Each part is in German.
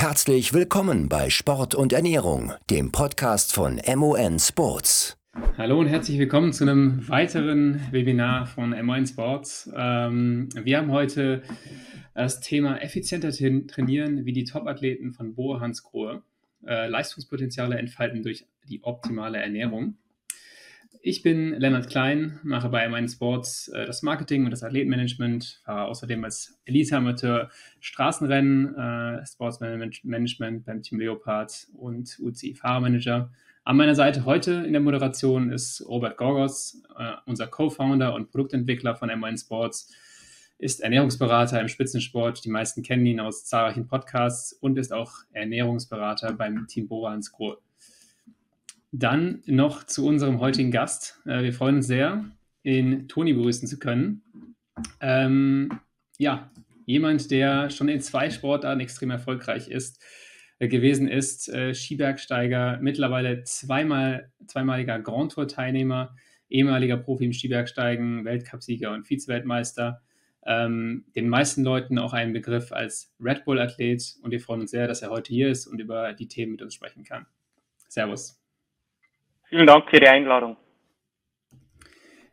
Herzlich willkommen bei Sport und Ernährung, dem Podcast von MON Sports. Hallo und herzlich willkommen zu einem weiteren Webinar von MON Sports. Ähm, wir haben heute das Thema effizienter trainieren wie die Top-Athleten von Bo Hansgrohe. Äh, Leistungspotenziale entfalten durch die optimale Ernährung. Ich bin Lennart Klein, mache bei MN Sports äh, das Marketing und das Athletenmanagement, fahre außerdem als Elite-Amateur Straßenrennen, äh, Sportsmanagement beim Team Leopard und UCI-Fahrermanager. An meiner Seite heute in der Moderation ist Robert Gorgos, äh, unser Co-Founder und Produktentwickler von MN Sports, ist Ernährungsberater im Spitzensport. Die meisten kennen ihn aus zahlreichen Podcasts und ist auch Ernährungsberater beim Team Bora Hansgrohe. Dann noch zu unserem heutigen Gast. Äh, wir freuen uns sehr, ihn Toni begrüßen zu können. Ähm, ja, jemand, der schon in zwei Sportarten extrem erfolgreich ist, äh, gewesen ist, äh, Skibergsteiger, mittlerweile zweimal, zweimaliger Grand Tour-Teilnehmer, ehemaliger Profi im Skibergsteigen, Weltcupsieger und Vize-Weltmeister. Ähm, den meisten Leuten auch ein Begriff als Red Bull-Athlet und wir freuen uns sehr, dass er heute hier ist und über die Themen mit uns sprechen kann. Servus. Vielen Dank für die Einladung.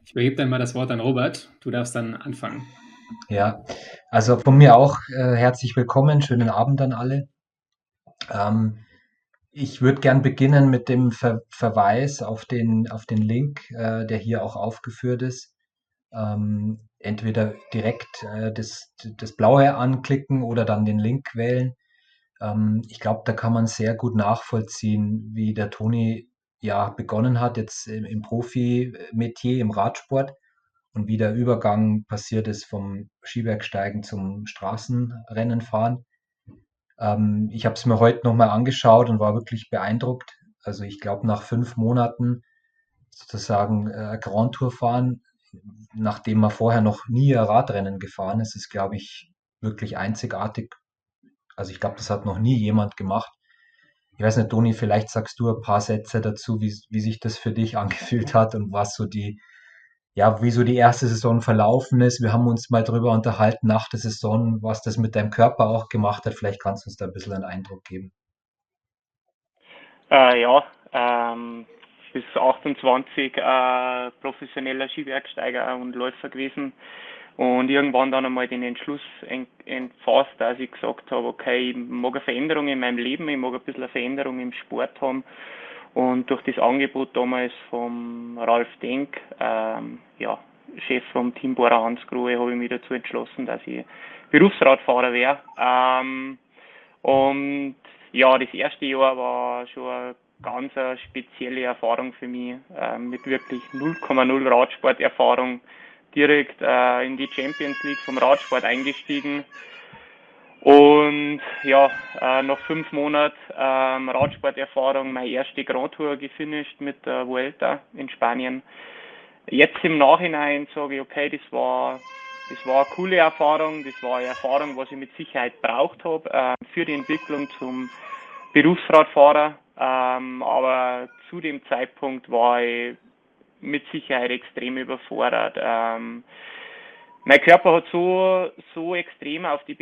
Ich übergebe dann mal das Wort an Robert. Du darfst dann anfangen. Ja, also von mir auch äh, herzlich willkommen. Schönen Abend an alle. Ähm, ich würde gern beginnen mit dem Ver Verweis auf den, auf den Link, äh, der hier auch aufgeführt ist. Ähm, entweder direkt äh, das, das Blaue anklicken oder dann den Link wählen. Ähm, ich glaube, da kann man sehr gut nachvollziehen, wie der Toni ja begonnen hat, jetzt im, im Profi-Metier, im Radsport und wie der Übergang passiert ist vom Skibergsteigen zum Straßenrennen fahren. Ähm, ich habe es mir heute nochmal angeschaut und war wirklich beeindruckt. Also ich glaube, nach fünf Monaten sozusagen äh, Grand Tour fahren, nachdem man vorher noch nie ein Radrennen gefahren ist, ist, glaube ich, wirklich einzigartig. Also ich glaube, das hat noch nie jemand gemacht. Ich weiß nicht, Toni, vielleicht sagst du ein paar Sätze dazu, wie, wie sich das für dich angefühlt hat und was so die, ja, wie so die erste Saison verlaufen ist. Wir haben uns mal darüber unterhalten nach der Saison, was das mit deinem Körper auch gemacht hat. Vielleicht kannst du uns da ein bisschen einen Eindruck geben. Äh, ja, ähm, bis 28 äh, professioneller Skibergsteiger und Läufer gewesen. Und irgendwann dann einmal den Entschluss entfasst, dass ich gesagt habe, okay, ich mag eine Veränderung in meinem Leben, ich mag ein bisschen eine Veränderung im Sport haben. Und durch das Angebot damals vom Ralf Denk, ähm, ja, Chef vom Team Bora Hansgrohe, habe ich mich dazu entschlossen, dass ich Berufsradfahrer wäre. Ähm, und ja, das erste Jahr war schon eine ganz spezielle Erfahrung für mich, äh, mit wirklich 0,0 Radsporterfahrung direkt äh, in die Champions League vom Radsport eingestiegen. Und ja, äh, nach fünf Monaten ähm, Radsporterfahrung meine erste Grand Tour gefinisht mit der Vuelta in Spanien. Jetzt im Nachhinein sage ich, okay, das war, das war eine coole Erfahrung, das war eine Erfahrung, was ich mit Sicherheit braucht habe äh, für die Entwicklung zum Berufsradfahrer. Ähm, aber zu dem Zeitpunkt war ich mit Sicherheit extrem überfordert. Ähm, mein Körper hat so, so extrem auf die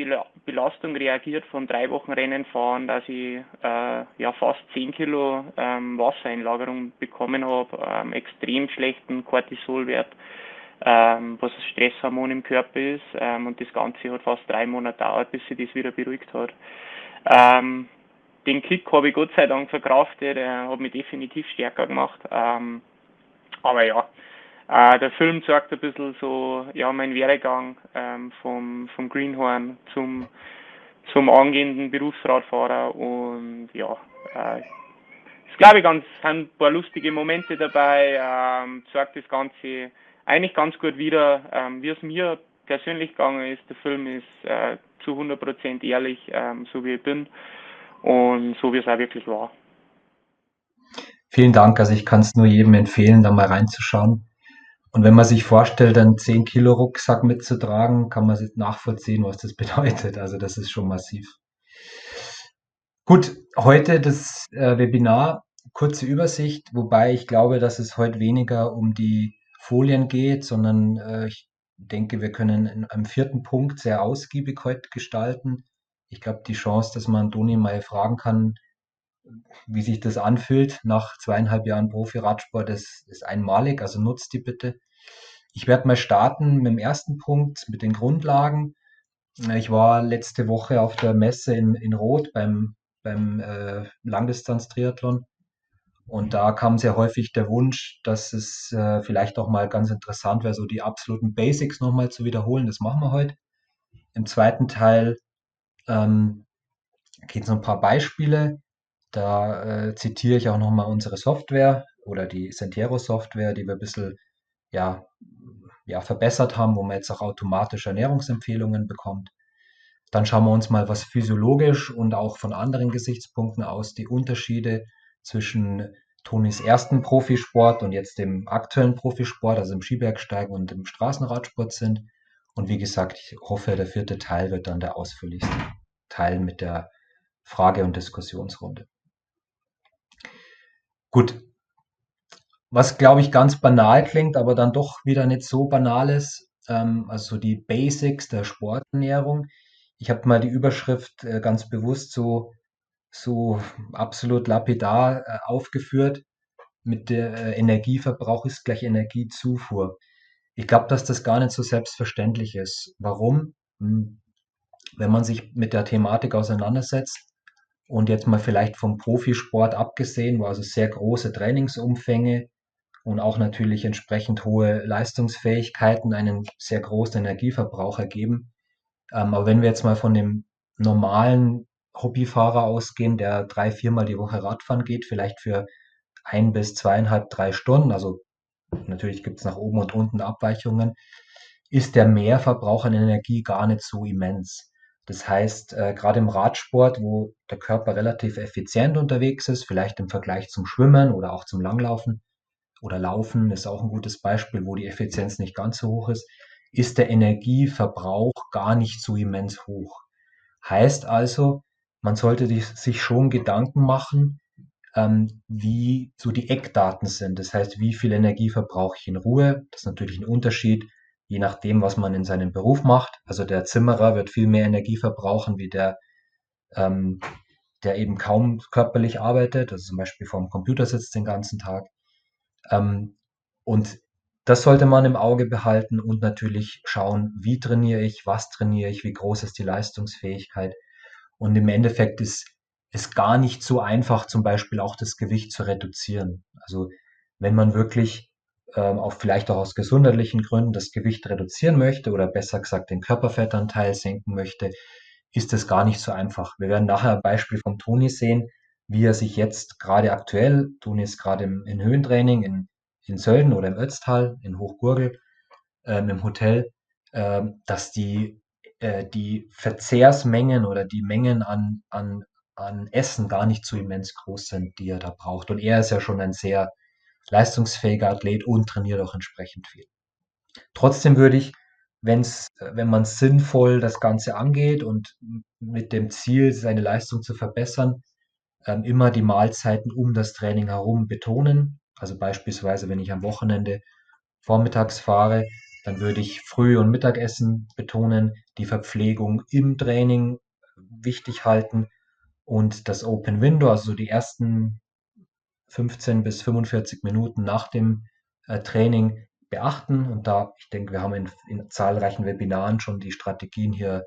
Belastung reagiert von drei Wochen Rennen fahren, dass ich äh, ja fast 10 Kilo ähm, Wassereinlagerung bekommen habe, ähm, extrem schlechten Cortisolwert, ähm, was das Stresshormon im Körper ist. Ähm, und das Ganze hat fast drei Monate gedauert, bis sich das wieder beruhigt hat. Ähm, den Kick habe ich Gott sei Dank verkraftet, er hat mich definitiv stärker gemacht. Aber ja, äh, der Film zeigt ein bisschen so, ja, mein Werdegang ähm, vom, vom Greenhorn zum, zum angehenden Berufsradfahrer und ja, äh, ist glaube ich ganz, sind ein paar lustige Momente dabei, ähm, zeigt das Ganze eigentlich ganz gut wieder, ähm, wie es mir persönlich gegangen ist. Der Film ist äh, zu 100% ehrlich, ähm, so wie ich bin und so wie es auch wirklich war. Vielen Dank. Also ich kann es nur jedem empfehlen, da mal reinzuschauen. Und wenn man sich vorstellt, einen 10 Kilo Rucksack mitzutragen, kann man nachvollziehen, was das bedeutet. Also das ist schon massiv. Gut, heute das äh, Webinar, kurze Übersicht, wobei ich glaube, dass es heute weniger um die Folien geht, sondern äh, ich denke, wir können einem vierten Punkt sehr ausgiebig heute gestalten. Ich glaube, die Chance, dass man Toni mal fragen kann, wie sich das anfühlt nach zweieinhalb Jahren Profi-Radsport, ist, ist einmalig, also nutzt die bitte. Ich werde mal starten mit dem ersten Punkt, mit den Grundlagen. Ich war letzte Woche auf der Messe in, in Rot beim, beim äh, Langdistanz-Triathlon und da kam sehr häufig der Wunsch, dass es äh, vielleicht auch mal ganz interessant wäre, so die absoluten Basics nochmal zu wiederholen. Das machen wir heute. Im zweiten Teil ähm, geht es um ein paar Beispiele. Da äh, zitiere ich auch nochmal unsere Software oder die Sentiero Software, die wir ein bisschen ja, ja, verbessert haben, wo man jetzt auch automatisch Ernährungsempfehlungen bekommt. Dann schauen wir uns mal, was physiologisch und auch von anderen Gesichtspunkten aus die Unterschiede zwischen Tonis ersten Profisport und jetzt dem aktuellen Profisport, also im Skibergsteigen und im Straßenradsport sind. Und wie gesagt, ich hoffe, der vierte Teil wird dann der ausführlichste Teil mit der Frage- und Diskussionsrunde. Gut. Was, glaube ich, ganz banal klingt, aber dann doch wieder nicht so banal ist, ähm, also die Basics der Sporternährung. Ich habe mal die Überschrift äh, ganz bewusst so so absolut lapidar äh, aufgeführt mit der äh, Energieverbrauch ist gleich Energiezufuhr. Ich glaube, dass das gar nicht so selbstverständlich ist. Warum? Hm, wenn man sich mit der Thematik auseinandersetzt und jetzt mal vielleicht vom Profisport abgesehen, wo also sehr große Trainingsumfänge und auch natürlich entsprechend hohe Leistungsfähigkeiten einen sehr großen Energieverbrauch ergeben. Ähm, aber wenn wir jetzt mal von dem normalen Hobbyfahrer ausgehen, der drei, viermal die Woche Radfahren geht, vielleicht für ein bis zweieinhalb, drei Stunden, also natürlich gibt es nach oben und unten Abweichungen, ist der Mehrverbrauch an Energie gar nicht so immens. Das heißt, äh, gerade im Radsport, wo der Körper relativ effizient unterwegs ist, vielleicht im Vergleich zum Schwimmen oder auch zum Langlaufen oder Laufen ist auch ein gutes Beispiel, wo die Effizienz nicht ganz so hoch ist, ist der Energieverbrauch gar nicht so immens hoch. Heißt also, man sollte sich schon Gedanken machen, ähm, wie so die Eckdaten sind. Das heißt, wie viel Energie verbrauche ich in Ruhe? Das ist natürlich ein Unterschied, je nachdem, was man in seinem Beruf macht. Also der Zimmerer wird viel mehr Energie verbrauchen, wie der, ähm, der eben kaum körperlich arbeitet, also zum Beispiel vorm Computer sitzt den ganzen Tag. Ähm, und das sollte man im Auge behalten und natürlich schauen, wie trainiere ich, was trainiere ich, wie groß ist die Leistungsfähigkeit und im Endeffekt ist es gar nicht so einfach, zum Beispiel auch das Gewicht zu reduzieren. Also wenn man wirklich ähm, auch vielleicht auch aus gesundheitlichen Gründen das Gewicht reduzieren möchte oder besser gesagt den Körperfettanteil senken möchte, ist das gar nicht so einfach. Wir werden nachher ein Beispiel von Toni sehen, wie er sich jetzt gerade aktuell, Toni ist gerade im, in Höhentraining in, in Sölden oder im Ötztal, in Hochgurgel, ähm, im Hotel, ähm, dass die äh, die Verzehrsmengen oder die Mengen an, an, an Essen gar nicht so immens groß sind, die er da braucht. Und er ist ja schon ein sehr leistungsfähiger Athlet und trainiert auch entsprechend viel. Trotzdem würde ich, wenn's, wenn man sinnvoll das Ganze angeht und mit dem Ziel, seine Leistung zu verbessern, ähm, immer die Mahlzeiten um das Training herum betonen. Also beispielsweise, wenn ich am Wochenende vormittags fahre, dann würde ich Früh- und Mittagessen betonen, die Verpflegung im Training wichtig halten und das Open Window, also die ersten 15 bis 45 Minuten nach dem äh, Training beachten. Und da, ich denke, wir haben in, in zahlreichen Webinaren schon die Strategien hier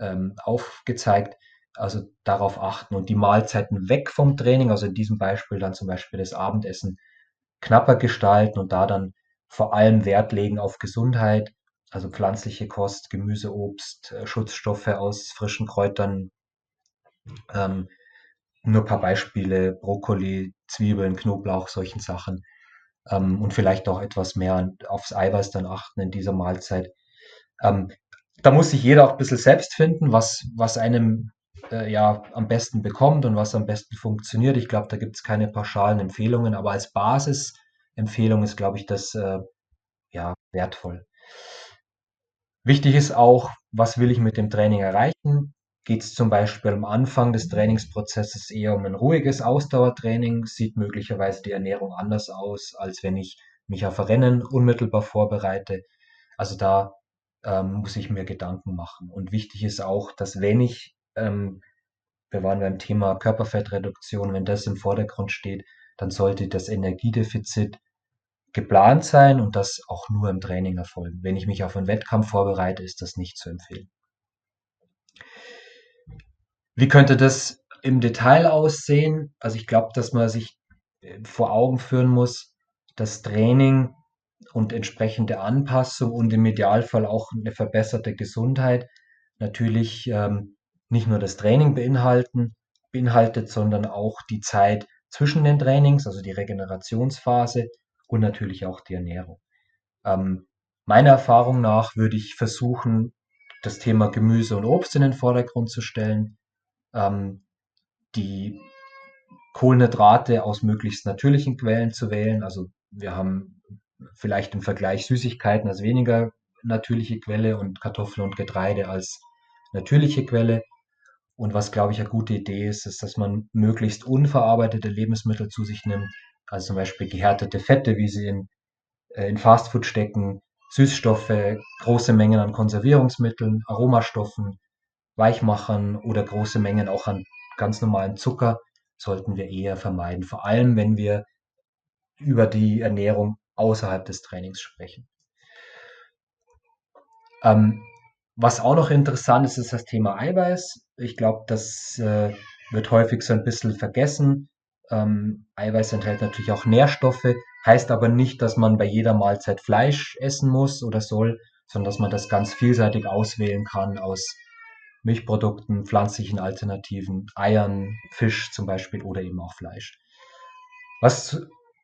ähm, aufgezeigt. Also darauf achten und die Mahlzeiten weg vom Training, also in diesem Beispiel dann zum Beispiel das Abendessen knapper gestalten und da dann vor allem Wert legen auf Gesundheit, also pflanzliche Kost, Gemüse, Obst, äh, Schutzstoffe aus frischen Kräutern. Ähm, nur ein paar Beispiele, Brokkoli, Zwiebeln, Knoblauch, solchen Sachen. Ähm, und vielleicht auch etwas mehr aufs Eiweiß dann achten in dieser Mahlzeit. Ähm, da muss sich jeder auch ein bisschen selbst finden, was, was einem äh, ja am besten bekommt und was am besten funktioniert. Ich glaube, da gibt es keine pauschalen Empfehlungen, aber als Basis Empfehlung ist, glaube ich, das äh, ja wertvoll. Wichtig ist auch, was will ich mit dem Training erreichen? Geht es zum Beispiel am Anfang des Trainingsprozesses eher um ein ruhiges Ausdauertraining? Sieht möglicherweise die Ernährung anders aus, als wenn ich mich auf Rennen unmittelbar vorbereite? Also da ähm, muss ich mir Gedanken machen. Und wichtig ist auch, dass wenn ich ähm, wir waren beim Thema Körperfettreduktion, wenn das im Vordergrund steht, dann sollte das Energiedefizit geplant sein und das auch nur im Training erfolgen. Wenn ich mich auf einen Wettkampf vorbereite, ist das nicht zu empfehlen. Wie könnte das im Detail aussehen? Also ich glaube, dass man sich äh, vor Augen führen muss, das Training und entsprechende Anpassung und im Idealfall auch eine verbesserte Gesundheit natürlich ähm, nicht nur das Training beinhalten, beinhaltet, sondern auch die Zeit zwischen den Trainings, also die Regenerationsphase und natürlich auch die Ernährung. Ähm, meiner Erfahrung nach würde ich versuchen, das Thema Gemüse und Obst in den Vordergrund zu stellen, ähm, die Kohlenhydrate aus möglichst natürlichen Quellen zu wählen. Also wir haben vielleicht im Vergleich Süßigkeiten als weniger natürliche Quelle und Kartoffeln und Getreide als natürliche Quelle. Und was, glaube ich, eine gute Idee ist, ist, dass man möglichst unverarbeitete Lebensmittel zu sich nimmt, also zum Beispiel gehärtete Fette, wie sie in, äh, in Fastfood stecken, Süßstoffe, große Mengen an Konservierungsmitteln, Aromastoffen, Weichmachern oder große Mengen auch an ganz normalen Zucker sollten wir eher vermeiden, vor allem wenn wir über die Ernährung außerhalb des Trainings sprechen. Ähm, was auch noch interessant ist, ist das Thema Eiweiß. Ich glaube, das äh, wird häufig so ein bisschen vergessen. Ähm, Eiweiß enthält natürlich auch Nährstoffe, heißt aber nicht, dass man bei jeder Mahlzeit Fleisch essen muss oder soll, sondern dass man das ganz vielseitig auswählen kann aus Milchprodukten, pflanzlichen Alternativen, Eiern, Fisch zum Beispiel oder eben auch Fleisch. Was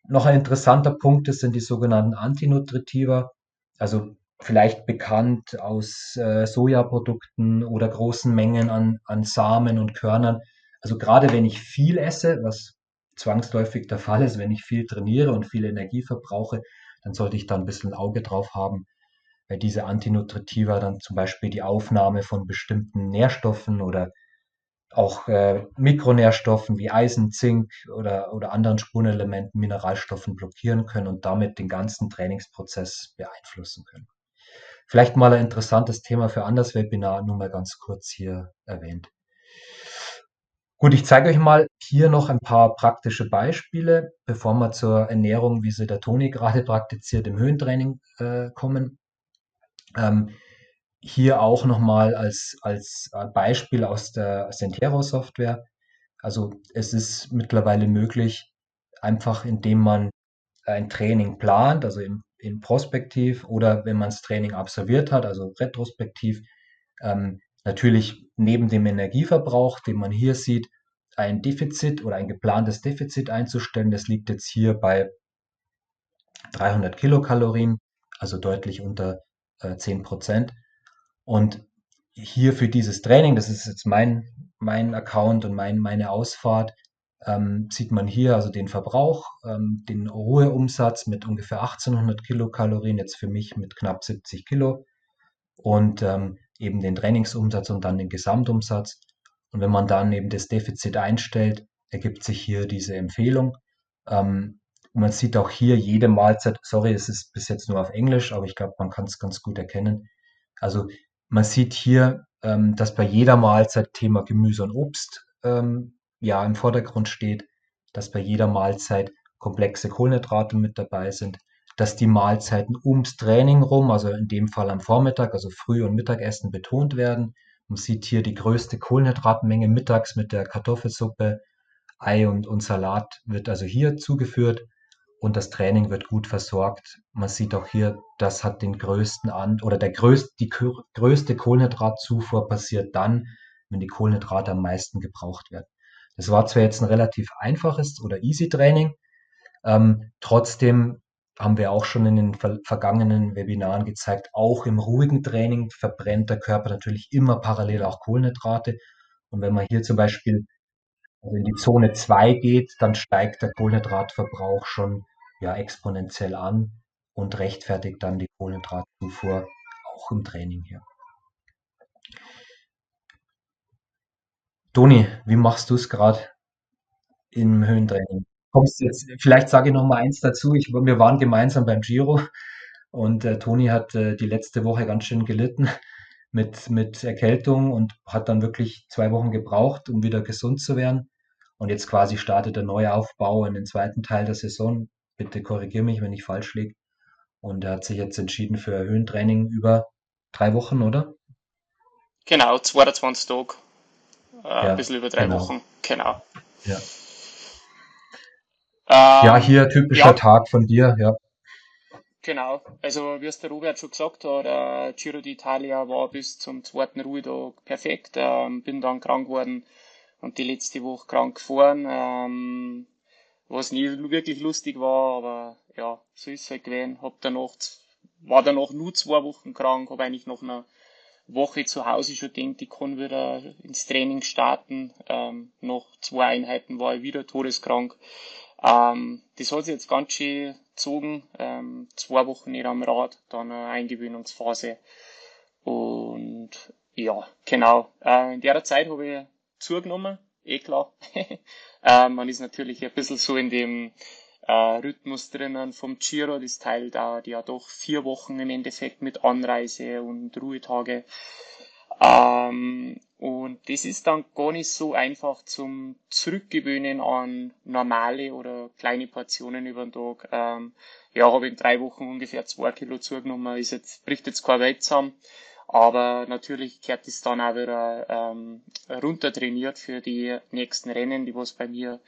noch ein interessanter Punkt ist, sind die sogenannten Antinutritiva, also vielleicht bekannt aus äh, Sojaprodukten oder großen Mengen an, an Samen und Körnern. Also gerade wenn ich viel esse, was zwangsläufig der Fall ist, wenn ich viel trainiere und viel Energie verbrauche, dann sollte ich da ein bisschen Auge drauf haben, weil diese Antinutritiva dann zum Beispiel die Aufnahme von bestimmten Nährstoffen oder auch äh, Mikronährstoffen wie Eisen, Zink oder, oder anderen Spurenelementen, Mineralstoffen blockieren können und damit den ganzen Trainingsprozess beeinflussen können. Vielleicht mal ein interessantes Thema für anders Webinar, nur mal ganz kurz hier erwähnt. Gut, ich zeige euch mal hier noch ein paar praktische Beispiele, bevor wir zur Ernährung, wie sie der Toni gerade praktiziert, im Höhentraining äh, kommen. Ähm, hier auch nochmal als, als äh, Beispiel aus der Sentero-Software. Also es ist mittlerweile möglich, einfach indem man ein Training plant, also im, in Prospektiv oder wenn man das Training absolviert hat, also retrospektiv, ähm, natürlich neben dem Energieverbrauch, den man hier sieht, ein Defizit oder ein geplantes Defizit einzustellen. Das liegt jetzt hier bei 300 Kilokalorien, also deutlich unter äh, 10 Prozent. Und hier für dieses Training, das ist jetzt mein, mein Account und mein, meine Ausfahrt, ähm, sieht man hier also den Verbrauch, ähm, den Ruheumsatz mit ungefähr 1800 Kilokalorien, jetzt für mich mit knapp 70 Kilo und ähm, eben den Trainingsumsatz und dann den Gesamtumsatz. Und wenn man dann eben das Defizit einstellt, ergibt sich hier diese Empfehlung. Ähm, man sieht auch hier jede Mahlzeit, sorry, es ist bis jetzt nur auf Englisch, aber ich glaube, man kann es ganz gut erkennen. Also man sieht hier, ähm, dass bei jeder Mahlzeit Thema Gemüse und Obst ähm, ja im Vordergrund steht, dass bei jeder Mahlzeit komplexe Kohlenhydrate mit dabei sind, dass die Mahlzeiten ums Training rum, also in dem Fall am Vormittag, also Früh- und Mittagessen betont werden. Man sieht hier die größte Kohlenhydratmenge mittags mit der Kartoffelsuppe, Ei und, und Salat wird also hier zugeführt und das Training wird gut versorgt. Man sieht auch hier, das hat den größten an oder der größte, die größte Kohlenhydratzufuhr passiert dann, wenn die Kohlenhydrate am meisten gebraucht werden. Das war zwar jetzt ein relativ einfaches oder easy Training, ähm, trotzdem haben wir auch schon in den ver vergangenen Webinaren gezeigt, auch im ruhigen Training verbrennt der Körper natürlich immer parallel auch Kohlenhydrate. Und wenn man hier zum Beispiel also in die Zone 2 geht, dann steigt der Kohlenhydratverbrauch schon ja exponentiell an und rechtfertigt dann die Kohlenhydratzufuhr auch im Training hier. Toni, wie machst du es gerade im Höhentraining? Kommst jetzt, vielleicht sage ich noch mal eins dazu. Ich, wir waren gemeinsam beim Giro und äh, Toni hat äh, die letzte Woche ganz schön gelitten mit, mit Erkältung und hat dann wirklich zwei Wochen gebraucht, um wieder gesund zu werden. Und jetzt quasi startet der neue Aufbau in den zweiten Teil der Saison. Bitte korrigiere mich, wenn ich falsch liege. Und er hat sich jetzt entschieden für Höhentraining über drei Wochen, oder? Genau, 22 Tage. Äh, ja, ein bisschen über drei genau. Wochen. Genau. Ja. Ähm, ja, hier typischer ja. Tag von dir, ja. Genau, also wie es der Robert schon gesagt hat, äh, Giro d'Italia war bis zum zweiten Ruhetag perfekt. Ähm, bin dann krank geworden und die letzte Woche krank gefahren, ähm, was nie wirklich lustig war, aber ja, so ist es halt gewesen. Hab danach, war danach nur zwei Wochen krank, habe eigentlich noch eine Woche zu Hause schon gedacht, ich kann wieder ins Training starten. Ähm, nach zwei Einheiten war ich wieder todeskrank. Ähm, das hat sich jetzt ganz schön gezogen. Ähm, zwei Wochen nicht am Rad, dann eine Eingewöhnungsphase. Und ja, genau. Äh, in der Zeit habe ich zugenommen, eh klar. äh, man ist natürlich ein bisschen so in dem äh, Rhythmus drinnen vom Giro, das Teil dauert ja doch vier Wochen im Endeffekt mit Anreise und Ruhetage. Ähm, und das ist dann gar nicht so einfach zum Zurückgewöhnen an normale oder kleine Portionen über den Tag. Ähm, ja, habe in drei Wochen ungefähr zwei Kilo zugenommen, ist jetzt, bricht jetzt kein Welt zusammen. Aber natürlich kehrt es dann auch wieder ähm, runter trainiert für die nächsten Rennen, die was bei mir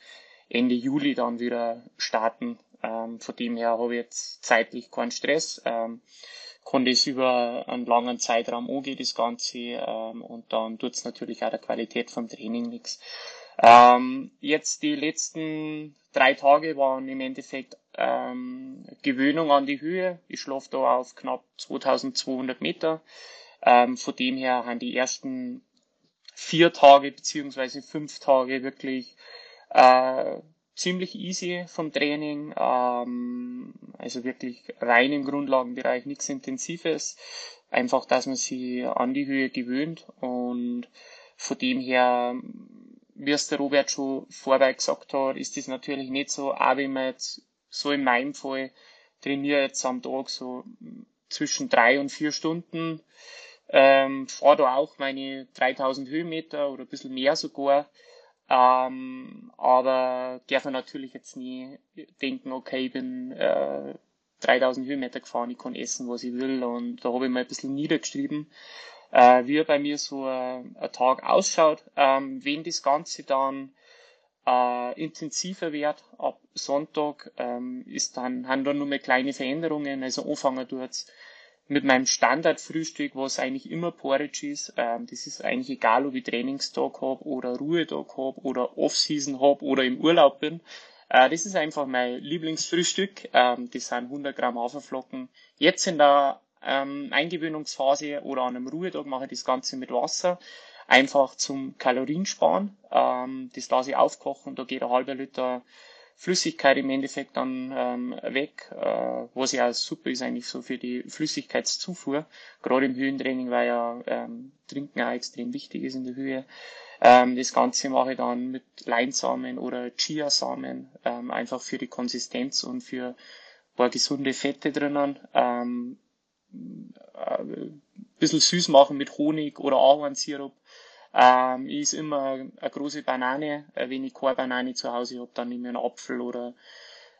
Ende Juli dann wieder starten. Ähm, von dem her habe ich jetzt zeitlich keinen Stress. Ähm, konnte es über einen langen Zeitraum angehen, das Ganze, ähm, und dann tut es natürlich auch der Qualität vom Training nichts. Ähm, jetzt die letzten drei Tage waren im Endeffekt ähm, Gewöhnung an die Höhe. Ich schlafe da auf knapp 2200 Meter. Ähm, von dem her haben die ersten vier Tage beziehungsweise fünf Tage wirklich äh, ziemlich easy vom Training, ähm, also wirklich rein im Grundlagenbereich, nichts Intensives. Einfach, dass man sich an die Höhe gewöhnt und von dem her, wie es der Robert schon vorher gesagt hat, ist das natürlich nicht so, auch wenn man jetzt so in meinem Fall trainiere jetzt am Tag so zwischen drei und vier Stunden, ähm, fahre da auch meine 3000 Höhenmeter oder ein bisschen mehr sogar, ähm, aber darf man natürlich jetzt nie denken, okay, ich bin äh, 3000 Höhenmeter gefahren, ich kann essen, was ich will. Und da habe ich mal ein bisschen niedergeschrieben, äh, wie bei mir so äh, ein Tag ausschaut. Ähm, wenn das Ganze dann äh, intensiver wird ab Sonntag, ähm, ist dann, haben dann nur mehr kleine Veränderungen. Also anfangen tut's mit meinem Standardfrühstück, was eigentlich immer Porridge ist. Ähm, das ist eigentlich egal, ob ich Trainingstag habe oder Ruhetag habe oder Off-Season habe oder im Urlaub bin. Äh, das ist einfach mein Lieblingsfrühstück. Ähm, das sind 100 Gramm Haferflocken. Jetzt in der ähm, Eingewöhnungsphase oder an einem Ruhetag mache ich das Ganze mit Wasser. Einfach zum Kaloriensparen. Ähm, das lasse ich aufkochen. Da geht ein halber Liter Flüssigkeit im Endeffekt dann ähm, weg, äh, was ja super ist eigentlich so für die Flüssigkeitszufuhr, gerade im Höhentraining, weil ja ähm, Trinken auch extrem wichtig ist in der Höhe. Ähm, das Ganze mache ich dann mit Leinsamen oder Chiasamen, ähm, einfach für die Konsistenz und für ein paar gesunde Fette drinnen. Ähm, äh, bisschen süß machen mit Honig oder Ahornsirup ähm, ist immer eine große Banane. Äh, wenn ich keine Banane zu Hause habe, dann nehme ich einen Apfel oder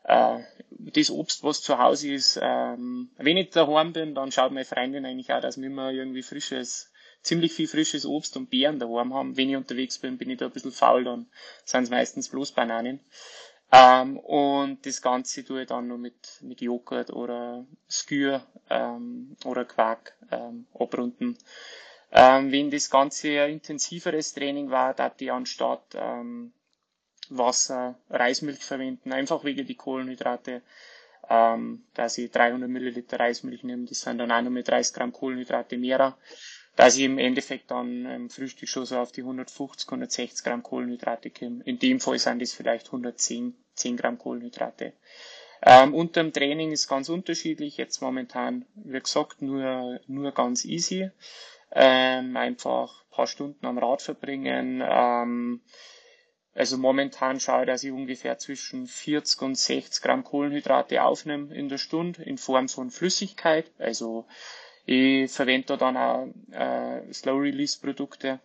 äh, das Obst, was zu Hause ist. Ähm, wenn ich daheim bin, dann schaut meine Freundin eigentlich auch, dass wir immer irgendwie frisches, ziemlich viel frisches Obst und Beeren daheim haben. Wenn ich unterwegs bin, bin ich da ein bisschen faul, dann sind es meistens bloß Bananen. Ähm, und das Ganze tue ich dann nur mit, mit Joghurt oder Skür ähm, oder Quark ähm, abrunden. Ähm, wenn das Ganze ein intensiveres Training war, da ich anstatt ähm, Wasser Reismilch verwenden, einfach wegen die Kohlenhydrate, ähm, dass ich 300 Milliliter Reismilch nehme, das sind dann auch nur mit 30 Gramm Kohlenhydrate mehr, dass ich im Endeffekt dann im Frühstück schon so auf die 150, 160 Gramm Kohlenhydrate komme. In dem Fall sind das vielleicht 110 10 Gramm Kohlenhydrate. Ähm, unter dem Training ist ganz unterschiedlich. Jetzt momentan, wie gesagt, nur, nur ganz easy ähm, einfach ein paar Stunden am Rad verbringen. Ähm, also momentan schaue ich, dass ich ungefähr zwischen 40 und 60 Gramm Kohlenhydrate aufnehme in der Stunde in Form von Flüssigkeit. Also Ich verwende da dann auch äh, Slow-Release-Produkte,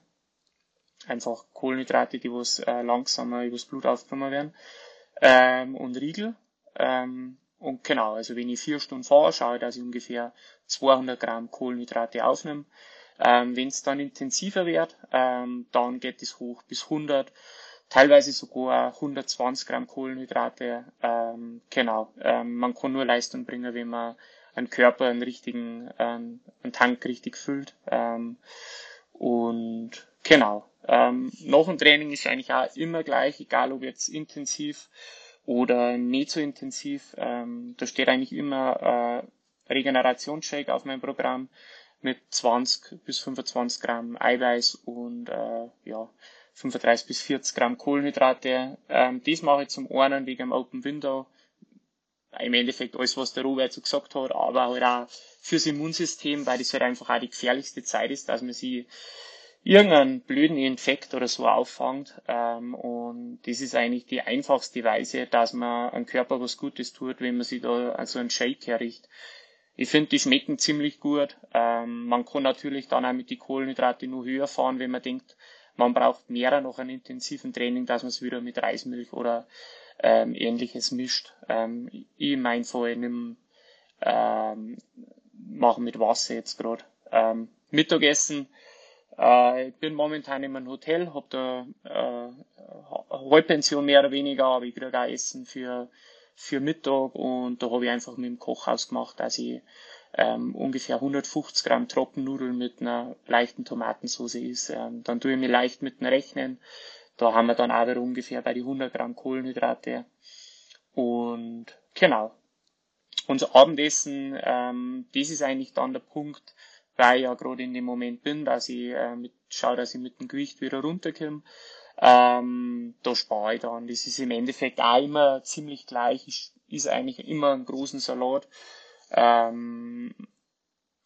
einfach Kohlenhydrate, die was äh, langsamer übers Blut aufgenommen werden, ähm, und Riegel. Ähm, und genau, also wenn ich vier Stunden fahre, schaue ich, dass ich ungefähr 200 Gramm Kohlenhydrate aufnehme. Ähm, wenn es dann intensiver wird, ähm, dann geht es hoch bis 100, teilweise sogar 120 Gramm Kohlenhydrate. Ähm, genau, ähm, man kann nur Leistung bringen, wenn man einen Körper einen richtigen, ähm, einen Tank richtig füllt. Ähm, und genau, ähm, nach dem Training ist eigentlich auch immer gleich, egal ob jetzt intensiv oder nicht so intensiv. Ähm, da steht eigentlich immer äh, Regenerationsshake auf meinem Programm mit 20 bis 25 Gramm Eiweiß und äh, ja, 35 bis 40 Gramm Kohlenhydrate. Ähm, das mache ich zum einen wegen dem Open Window. Im Endeffekt alles, was der Robert so gesagt hat, aber halt auch fürs Immunsystem, weil das halt einfach auch die gefährlichste Zeit ist, dass man sie irgendeinen blöden Infekt oder so auffangt. Ähm, und das ist eigentlich die einfachste Weise, dass man einem Körper was Gutes tut, wenn man sich da also einen Shake herrichtet. Ich finde, die schmecken ziemlich gut. Ähm, man kann natürlich dann auch mit die Kohlenhydrate nur höher fahren, wenn man denkt, man braucht mehr noch einen intensiven Training, dass man es wieder mit Reismilch oder ähm, ähnliches mischt. Ähm, ich in meinem Fall nimm, ähm, mache mit Wasser jetzt gerade. Ähm, Mittagessen. Äh, ich bin momentan in einem Hotel, habe da äh, Halbpension mehr oder weniger, aber ich kriege auch Essen für für Mittag und da habe ich einfach mit dem Koch ausgemacht, dass ich ähm, ungefähr 150 Gramm Trockennudeln mit einer leichten Tomatensauce ist. Ähm, dann tue ich mir leicht mit dem Rechnen. Da haben wir dann auch wieder ungefähr bei die 100 Gramm Kohlenhydrate. Und genau. Unser Abendessen, ähm, das ist eigentlich dann der Punkt, weil ich ja gerade in dem Moment bin, dass ich äh, mit, schaue, dass ich mit dem Gewicht wieder runterkomme. Ähm, da spare ich dann. Das ist im Endeffekt auch immer ziemlich gleich. Ist, ist eigentlich immer ein großen Salat. Ähm,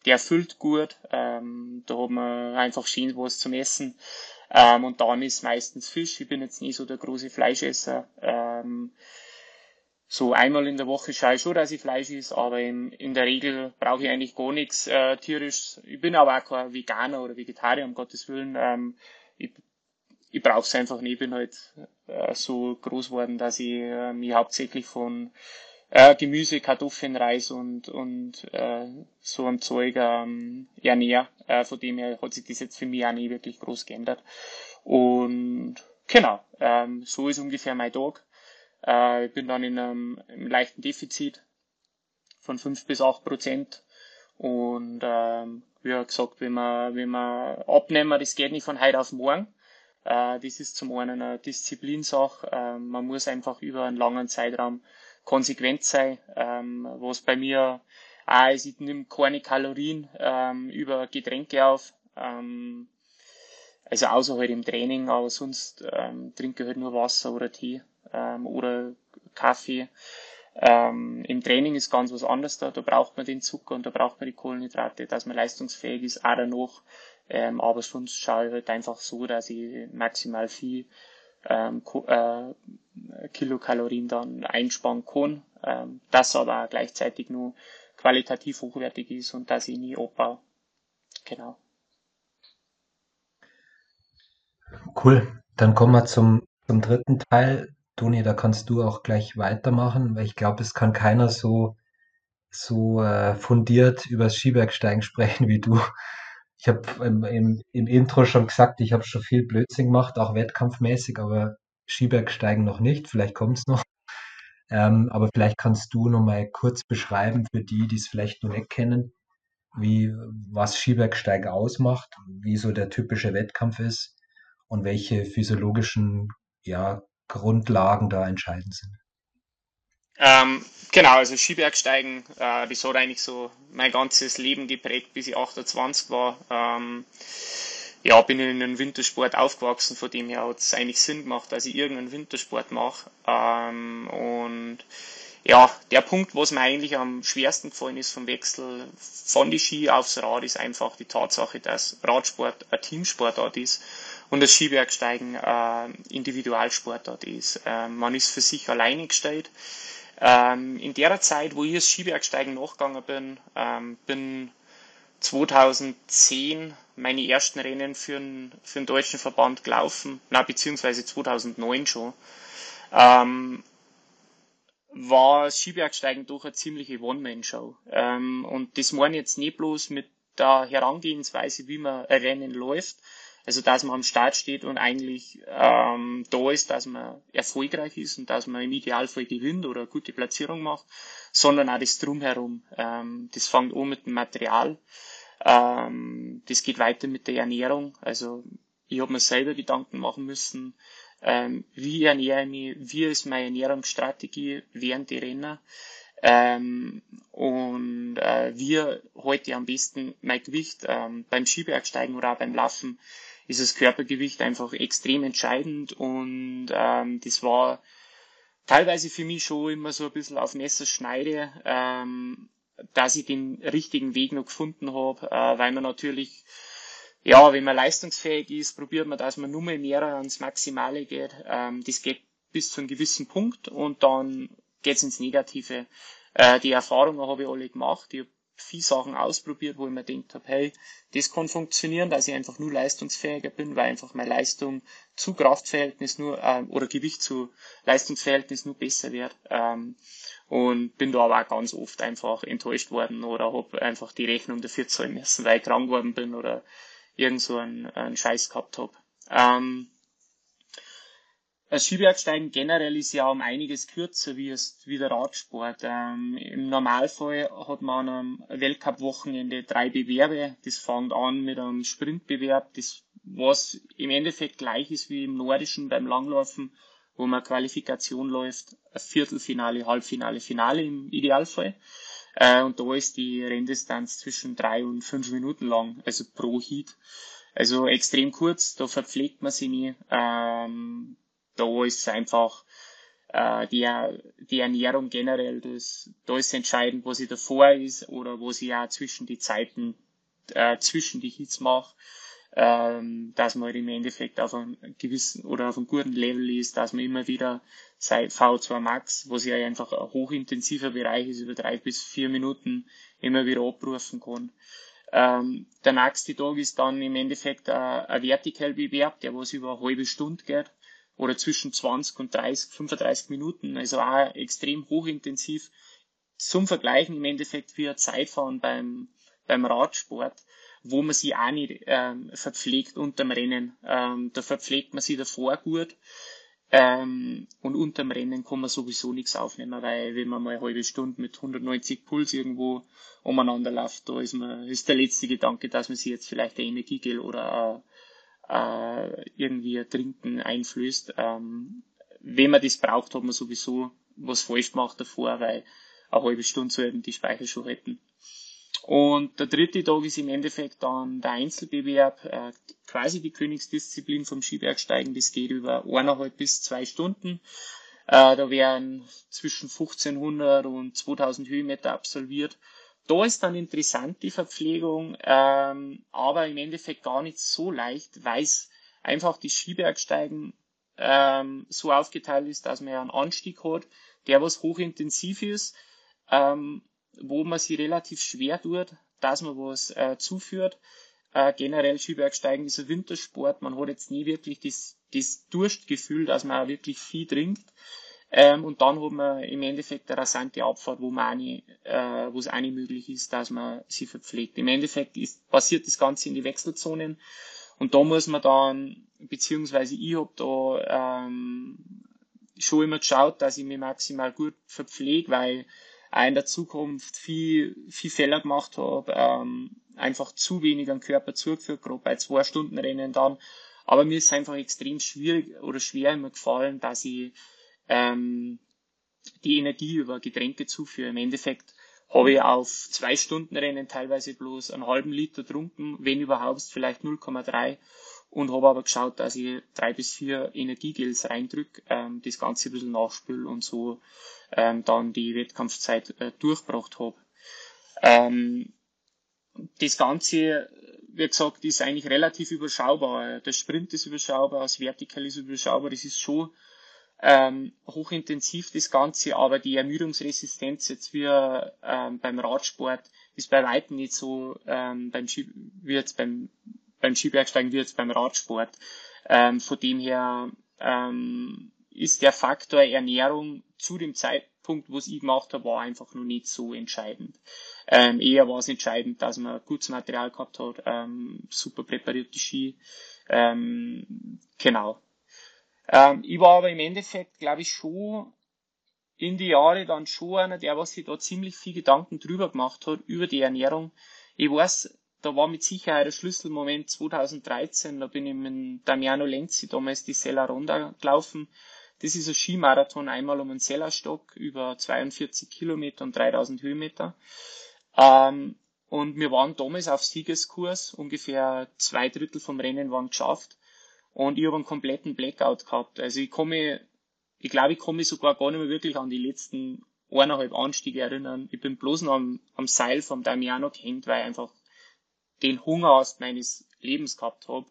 der füllt gut. Ähm, da hat man einfach schön was zum Essen. Ähm, und dann ist meistens Fisch. Ich bin jetzt nie so der große Fleischesser. Ähm, so einmal in der Woche schaue ich schon, dass ich Fleisch esse, aber in, in der Regel brauche ich eigentlich gar nichts äh, tierisch. Ich bin aber auch kein Veganer oder Vegetarier, um Gottes Willen. Ähm, ich ich brauche es einfach nicht. Ich bin halt äh, so groß geworden, dass ich äh, mich hauptsächlich von äh, Gemüse, Kartoffeln, Reis und, und äh, so ein Zeug ähm, ernähre. Äh, von dem her hat sich das jetzt für mich auch nicht wirklich groß geändert. Und genau, ähm, so ist ungefähr mein Tag. Äh, ich bin dann in einem, einem leichten Defizit von fünf bis acht Prozent. Und ähm, wie gesagt, wenn man, wenn man abnehmen, das geht nicht von heute auf morgen. Äh, das ist zum einen eine Disziplinsache. Ähm, man muss einfach über einen langen Zeitraum konsequent sein, ähm, was bei mir auch ist, ich nehme keine Kalorien ähm, über Getränke auf. also außer halt im Training, aber sonst trinke ich halt nur Wasser oder Tee oder Kaffee. Ähm, Im Training ist ganz was anderes da. Da braucht man den Zucker und da braucht man die Kohlenhydrate, dass man leistungsfähig ist. Auch danach ähm, aber sonst schaue ich halt einfach so, dass ich maximal viel ähm, äh, Kilokalorien dann einsparen kann, ähm, das aber auch gleichzeitig nur qualitativ hochwertig ist und dass ich nie abbaue. Genau. Cool. Dann kommen wir zum, zum dritten Teil. Toni, da kannst du auch gleich weitermachen, weil ich glaube, es kann keiner so, so äh, fundiert über das Skibergsteigen sprechen wie du. Ich habe im, im, im Intro schon gesagt, ich habe schon viel Blödsinn gemacht, auch wettkampfmäßig, aber Skibergsteigen noch nicht. Vielleicht kommt es noch. Ähm, aber vielleicht kannst du noch mal kurz beschreiben für die, die es vielleicht noch nicht kennen, wie was Skibergsteigen ausmacht, wie so der typische Wettkampf ist und welche physiologischen ja, Grundlagen da entscheidend sind. Ähm, genau, also Skibergsteigen, äh, das hat eigentlich so mein ganzes Leben geprägt, bis ich 28 war. Ähm, ja, bin in einem Wintersport aufgewachsen, von dem her hat es eigentlich Sinn gemacht, dass ich irgendeinen Wintersport mache. Ähm, und ja, der Punkt, was mir eigentlich am schwersten gefallen ist vom Wechsel von die Ski aufs Rad, ist einfach die Tatsache, dass Radsport ein Teamsportart ist und das Skibergsteigen äh, Individualsportart ist. Äh, man ist für sich alleine gestellt. Ähm, in der Zeit, wo ich das Skibergsteigen nachgegangen bin, ähm, bin 2010 meine ersten Rennen für den, für den deutschen Verband gelaufen, na, beziehungsweise 2009 schon. Ähm, war Skibergsteigen doch eine ziemliche One-Man-Show. Ähm, und das meine ich jetzt nicht bloß mit der Herangehensweise, wie man ein Rennen läuft, also dass man am Start steht und eigentlich ähm, da ist, dass man erfolgreich ist und dass man im Idealfall gewinnt oder eine gute Platzierung macht, sondern auch das Drumherum. Ähm, das fängt an mit dem Material. Ähm, das geht weiter mit der Ernährung. Also ich habe mir selber Gedanken machen müssen, ähm, wie ernähre ich mich, wie ist meine Ernährungsstrategie während der Rennen ähm, und äh, wie ich am besten mein Gewicht ähm, beim Skibergsteigen oder auch beim Laufen ist das Körpergewicht einfach extrem entscheidend und ähm, das war teilweise für mich schon immer so ein bisschen auf Messerschneide, ähm, dass ich den richtigen Weg noch gefunden habe, äh, weil man natürlich ja, wenn man leistungsfähig ist, probiert man, dass man nur mehr ans Maximale geht. Ähm, das geht bis zu einem gewissen Punkt und dann geht's ins Negative. Äh, die Erfahrungen habe ich alle gemacht. Ich habe viele Sachen ausprobiert, wo ich mir gedacht habe, hey, das kann funktionieren, dass ich einfach nur leistungsfähiger bin, weil einfach meine Leistung zu Kraftverhältnis nur ähm, oder Gewicht zu Leistungsverhältnis nur besser wird. Ähm, und bin da aber auch ganz oft einfach enttäuscht worden oder habe einfach die Rechnung dafür zahlen müssen, weil ich krank geworden bin oder irgend so einen, einen Scheiß gehabt habe. Ähm, das Skibergsteigen generell ist ja um einiges kürzer wie, es, wie der Radsport. Ähm, Im Normalfall hat man am Weltcup-Wochenende drei Bewerbe. Das fängt an mit einem Sprintbewerb, das was im Endeffekt gleich ist wie im Nordischen beim Langlaufen, wo man Qualifikation läuft, Viertelfinale, Halbfinale, Finale im Idealfall. Äh, und da ist die Renndistanz zwischen drei und fünf Minuten lang, also pro Heat. Also extrem kurz, da verpflegt man sich nie. Ähm, da ist einfach äh, die, die Ernährung generell, das, da ist entscheidend, was ich davor ist oder was ich auch zwischen die Zeiten, äh, zwischen die Hits mache, ähm, dass man halt im Endeffekt auf einem gewissen oder auf einem guten Level ist, dass man immer wieder seit V2 Max, was ja einfach ein hochintensiver Bereich ist, über drei bis vier Minuten immer wieder abrufen kann. Ähm, der nächste Tag ist dann im Endeffekt äh, ein Vertikalbewerb, der was über eine halbe Stunde geht oder zwischen 20 und 30, 35 Minuten, also auch extrem hochintensiv. Zum Vergleichen im Endeffekt wie ein Zeitfahren beim, beim Radsport, wo man sich auch nicht ähm, verpflegt unterm Rennen. Ähm, da verpflegt man sich davor gut ähm, und unterm Rennen kann man sowieso nichts aufnehmen, weil wenn man mal eine halbe Stunde mit 190 Puls irgendwo umeinander läuft, da ist, man, ist der letzte Gedanke, dass man sich jetzt vielleicht ein Energiegel oder äh, irgendwie ein Trinken einflößt. Ähm, wenn man das braucht, hat man sowieso was falsch gemacht davor, weil eine halbe Stunde sollten die Speicher schon retten. Und der dritte Tag ist im Endeffekt dann der Einzelbewerb, äh, quasi die Königsdisziplin vom Skibergsteigen. Das geht über eineinhalb bis zwei Stunden. Äh, da werden zwischen 1500 und 2000 Höhenmeter absolviert. Da ist dann interessant die Verpflegung, ähm, aber im Endeffekt gar nicht so leicht, weil es einfach die Skibergsteigen ähm, so aufgeteilt ist, dass man ja einen Anstieg hat, der was hochintensiv ist, ähm, wo man sich relativ schwer tut, dass man was äh, zuführt. Äh, generell Skibergsteigen ist ein Wintersport, man hat jetzt nie wirklich das, das Durstgefühl, dass man auch wirklich viel trinkt. Ähm, und dann hat man im Endeffekt eine rasante Abfahrt, wo man nicht, äh, wo es nicht möglich ist, dass man sie verpflegt. Im Endeffekt ist, passiert das Ganze in die Wechselzonen und da muss man dann, beziehungsweise ich habe da ähm, schon immer geschaut, dass ich mich maximal gut verpflege, weil auch in der Zukunft viel, viel Fehler gemacht habe, ähm, einfach zu wenig am Körper zugeführt, gerade bei zwei Stunden Rennen dann. Aber mir ist einfach extrem schwierig oder schwer immer gefallen, dass ich ähm, die Energie über Getränke zuführe. Im Endeffekt habe ich auf zwei Stunden Rennen teilweise bloß einen halben Liter trunken, wenn überhaupt vielleicht 0,3 und habe aber geschaut, dass ich drei bis vier Energiegels reindrück, ähm, das Ganze ein bisschen nachspül und so ähm, dann die Wettkampfzeit äh, durchgebracht habe. Ähm, das Ganze, wie gesagt, ist eigentlich relativ überschaubar. Der Sprint ist überschaubar, das Vertikal ist überschaubar. Das ist schon ähm, hochintensiv das Ganze, aber die Ermüdungsresistenz jetzt wie ähm, beim Radsport ist bei weitem nicht so ähm, beim Ski, wie jetzt beim, beim Skibergsteigen wie jetzt beim Radsport. Ähm, von dem her ähm, ist der Faktor Ernährung zu dem Zeitpunkt, wo es ich gemacht habe, war einfach noch nicht so entscheidend. Ähm, eher war es entscheidend, dass man gutes Material gehabt hat, ähm, super präparierte Ski. Ähm, genau. Ähm, ich war aber im Endeffekt, glaube ich, schon in die Jahre dann schon einer, der was sich da ziemlich viel Gedanken drüber gemacht hat, über die Ernährung. Ich weiß, da war mit Sicherheit der Schlüsselmoment 2013, da bin ich mit Damiano Lenzi damals die Sella Ronda gelaufen. Das ist ein Skimarathon einmal um den Sellerstock über 42 Kilometer und 3000 Höhenmeter. Ähm, und wir waren damals auf Siegeskurs, ungefähr zwei Drittel vom Rennen waren geschafft und ich habe einen kompletten Blackout gehabt. Also ich komme, ich glaube, ich komme sogar gar nicht mehr wirklich an die letzten eineinhalb Anstiege erinnern. Ich bin bloß noch am, am Seil vom Damiano gehängt, weil ich einfach den Hungerast meines Lebens gehabt habe.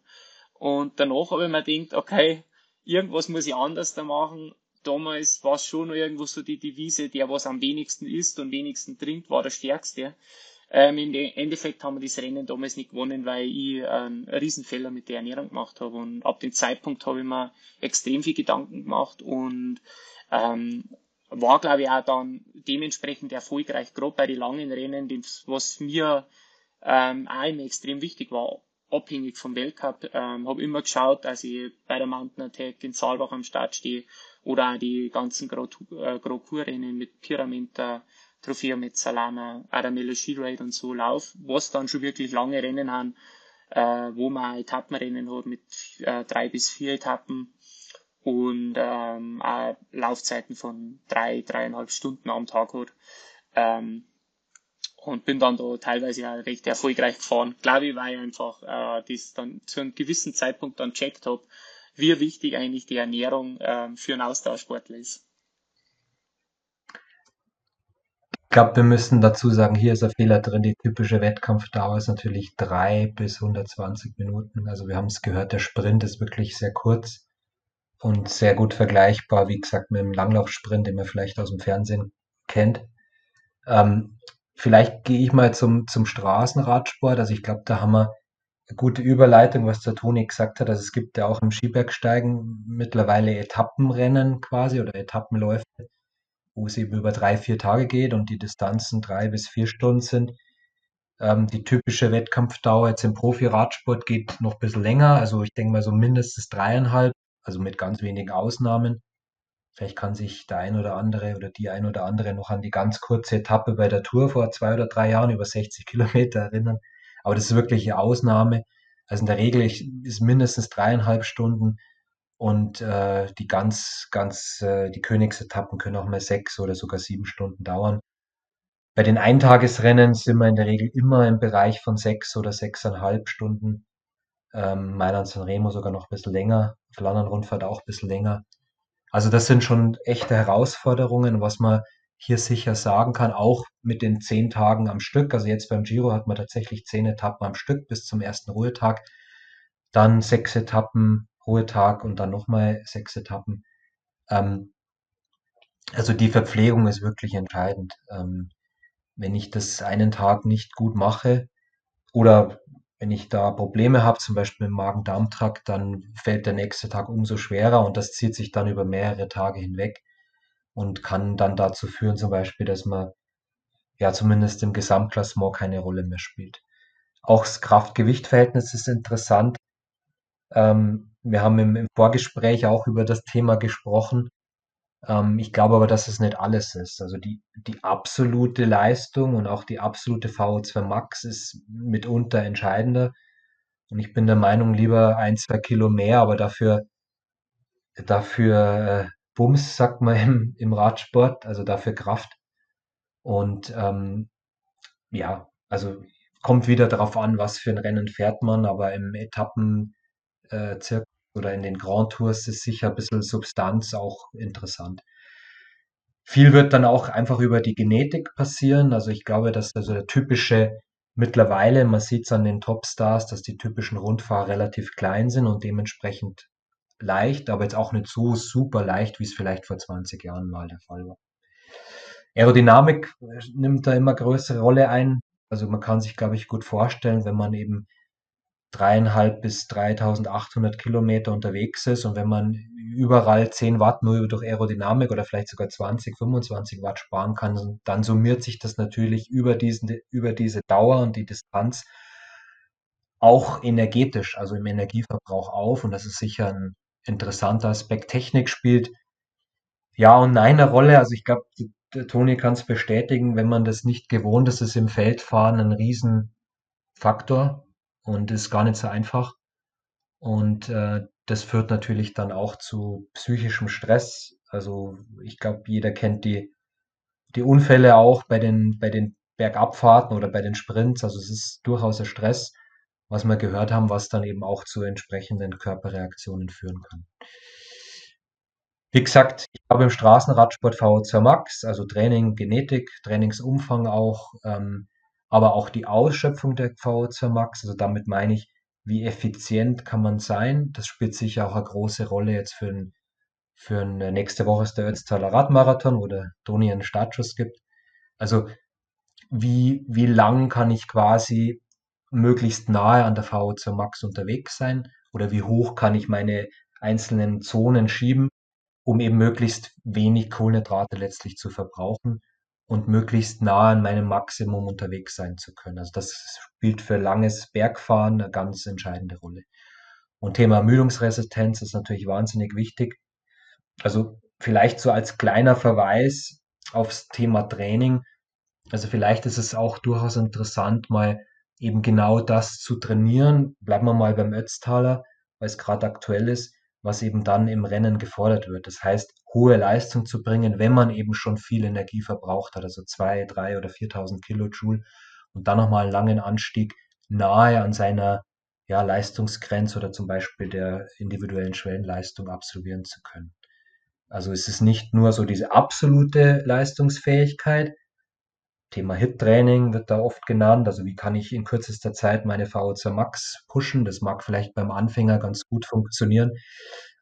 Und danach habe ich mir gedacht, okay, irgendwas muss ich anders da machen. Damals war es schon irgendwo so die Devise, der was am wenigsten isst und wenigsten trinkt, war der Stärkste. Ähm, Im Endeffekt haben wir das Rennen damals nicht gewonnen, weil ich einen Riesenfehler mit der Ernährung gemacht habe. Und ab dem Zeitpunkt habe ich mir extrem viel Gedanken gemacht und ähm, war, glaube ich, auch dann dementsprechend erfolgreich, gerade bei den langen Rennen, was mir ähm, auch immer extrem wichtig war, abhängig vom Weltcup. Ähm, habe immer geschaut, dass ich bei der Mountain Attack in Saalbach am Start stehe oder auch die ganzen Grand Tour-Rennen mit Pyramenta, Trofeo mit Salama, Aramelo Ski Raid und so Lauf, was dann schon wirklich lange Rennen haben, äh, wo man Etappenrennen hat mit äh, drei bis vier Etappen und ähm, auch Laufzeiten von drei, dreieinhalb Stunden am Tag hat. Ähm, und bin dann da teilweise auch recht erfolgreich gefahren. Glaube ich, weil ich einfach äh, das dann zu einem gewissen Zeitpunkt dann checkt habe, wie wichtig eigentlich die Ernährung äh, für einen Austauschsportler ist. Ich glaube, wir müssen dazu sagen, hier ist ein Fehler drin. Die typische Wettkampfdauer ist natürlich drei bis 120 Minuten. Also wir haben es gehört, der Sprint ist wirklich sehr kurz und sehr gut vergleichbar, wie gesagt, mit dem Langlaufsprint, den man vielleicht aus dem Fernsehen kennt. Ähm, vielleicht gehe ich mal zum, zum Straßenradsport. Also ich glaube, da haben wir eine gute Überleitung, was der Toni gesagt hat. Also es gibt ja auch im Skibergsteigen mittlerweile Etappenrennen quasi oder Etappenläufe wo es eben über drei, vier Tage geht und die Distanzen drei bis vier Stunden sind. Ähm, die typische Wettkampfdauer jetzt im Profi-Radsport geht noch ein bisschen länger, also ich denke mal so mindestens dreieinhalb, also mit ganz wenigen Ausnahmen. Vielleicht kann sich der ein oder andere oder die ein oder andere noch an die ganz kurze Etappe bei der Tour vor zwei oder drei Jahren über 60 Kilometer erinnern. Aber das ist wirklich eine Ausnahme. Also in der Regel ist mindestens dreieinhalb Stunden und äh, die ganz, ganz, äh, die Königsetappen können auch mal sechs oder sogar sieben Stunden dauern. Bei den Eintagesrennen sind wir in der Regel immer im Bereich von sechs oder sechseinhalb Stunden. Ähm, Mailand San Remo sogar noch ein bisschen länger, Flandern Rundfahrt auch ein bisschen länger. Also das sind schon echte Herausforderungen, was man hier sicher sagen kann, auch mit den zehn Tagen am Stück. Also jetzt beim Giro hat man tatsächlich zehn Etappen am Stück bis zum ersten Ruhetag. Dann sechs Etappen Ruhetag und dann nochmal sechs Etappen. Ähm, also die Verpflegung ist wirklich entscheidend. Ähm, wenn ich das einen Tag nicht gut mache oder wenn ich da Probleme habe, zum Beispiel im Magen-Darm-Trakt, dann fällt der nächste Tag umso schwerer und das zieht sich dann über mehrere Tage hinweg und kann dann dazu führen, zum Beispiel, dass man ja zumindest im Gesamtklassement keine Rolle mehr spielt. Auch das Kraft-Gewicht-Verhältnis ist interessant. Ähm, wir haben im, im Vorgespräch auch über das Thema gesprochen. Ähm, ich glaube aber, dass es nicht alles ist. Also die, die absolute Leistung und auch die absolute VO2 Max ist mitunter entscheidender. Und ich bin der Meinung, lieber ein, zwei Kilo mehr, aber dafür, dafür äh, Bums, sagt man im, im Radsport, also dafür Kraft. Und ähm, ja, also kommt wieder darauf an, was für ein Rennen fährt man, aber im Etappen äh, oder in den Grand Tours ist sicher ein bisschen Substanz auch interessant. Viel wird dann auch einfach über die Genetik passieren. Also ich glaube, dass also der typische mittlerweile, man sieht es an den Topstars, dass die typischen Rundfahrer relativ klein sind und dementsprechend leicht, aber jetzt auch nicht so super leicht, wie es vielleicht vor 20 Jahren mal der Fall war. Aerodynamik äh, nimmt da immer größere Rolle ein. Also man kann sich, glaube ich, gut vorstellen, wenn man eben dreieinhalb bis 3800 Kilometer unterwegs ist und wenn man überall 10 Watt nur durch Aerodynamik oder vielleicht sogar 20, 25 Watt sparen kann, dann summiert sich das natürlich über, diesen, über diese Dauer und die Distanz auch energetisch, also im Energieverbrauch auf. Und das ist sicher ein interessanter Aspekt. Technik spielt ja und nein eine Rolle. Also ich glaube, Toni kann es bestätigen, wenn man das nicht gewohnt ist, ist im Feldfahren ein Riesenfaktor und ist gar nicht so einfach. Und äh, das führt natürlich dann auch zu psychischem Stress. Also ich glaube, jeder kennt die, die Unfälle auch bei den, bei den Bergabfahrten oder bei den Sprints. Also es ist durchaus ein Stress was wir gehört haben, was dann eben auch zu entsprechenden Körperreaktionen führen kann. Wie gesagt, ich habe im Straßenradsport VO2 Max, also Training, Genetik, Trainingsumfang auch, ähm, aber auch die Ausschöpfung der VO2 Max. Also damit meine ich, wie effizient kann man sein. Das spielt sicher auch eine große Rolle jetzt für, ein, für ein, nächste Woche ist der Ötztaler Radmarathon, wo der Toni einen Startschuss gibt. Also wie, wie lang kann ich quasi möglichst nahe an der VO2 Max unterwegs sein oder wie hoch kann ich meine einzelnen Zonen schieben, um eben möglichst wenig Kohlenhydrate letztlich zu verbrauchen und möglichst nah an meinem Maximum unterwegs sein zu können. Also das spielt für langes Bergfahren eine ganz entscheidende Rolle. Und Thema Ermüdungsresistenz ist natürlich wahnsinnig wichtig. Also vielleicht so als kleiner Verweis aufs Thema Training. Also vielleicht ist es auch durchaus interessant, mal eben genau das zu trainieren. Bleiben wir mal beim Ötztaler, weil es gerade aktuell ist, was eben dann im Rennen gefordert wird. Das heißt, hohe Leistung zu bringen, wenn man eben schon viel Energie verbraucht hat, also zwei, drei oder 4.000 Kilojoule und dann nochmal einen langen Anstieg nahe an seiner ja, Leistungsgrenze oder zum Beispiel der individuellen Schwellenleistung absolvieren zu können. Also es ist nicht nur so diese absolute Leistungsfähigkeit, Thema HIT-Training wird da oft genannt. Also wie kann ich in kürzester Zeit meine VO2 Max pushen? Das mag vielleicht beim Anfänger ganz gut funktionieren.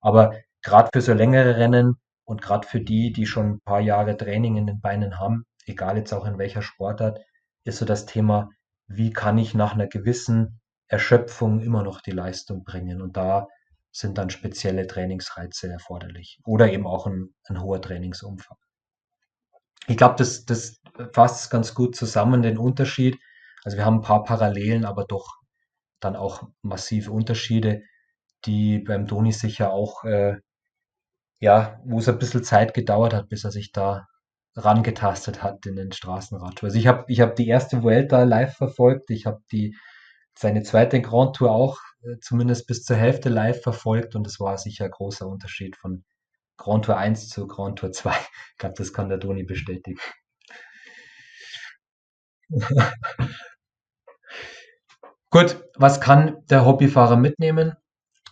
Aber gerade für so längere Rennen und gerade für die, die schon ein paar Jahre Training in den Beinen haben, egal jetzt auch in welcher Sportart, ist so das Thema, wie kann ich nach einer gewissen Erschöpfung immer noch die Leistung bringen? Und da sind dann spezielle Trainingsreize erforderlich oder eben auch ein, ein hoher Trainingsumfang. Ich glaube, das, das fasst ganz gut zusammen, den Unterschied. Also wir haben ein paar Parallelen, aber doch dann auch massive Unterschiede, die beim Toni sicher auch, äh, ja, wo es ein bisschen Zeit gedauert hat, bis er sich da rangetastet hat in den Straßenrad. Also ich habe ich hab die erste Vuelta live verfolgt, ich habe die seine zweite Grand Tour auch äh, zumindest bis zur Hälfte live verfolgt und es war sicher ein großer Unterschied von Grand Tour 1 zu Grand Tour 2. Ich glaube, das kann der Toni bestätigen. Gut, was kann der Hobbyfahrer mitnehmen,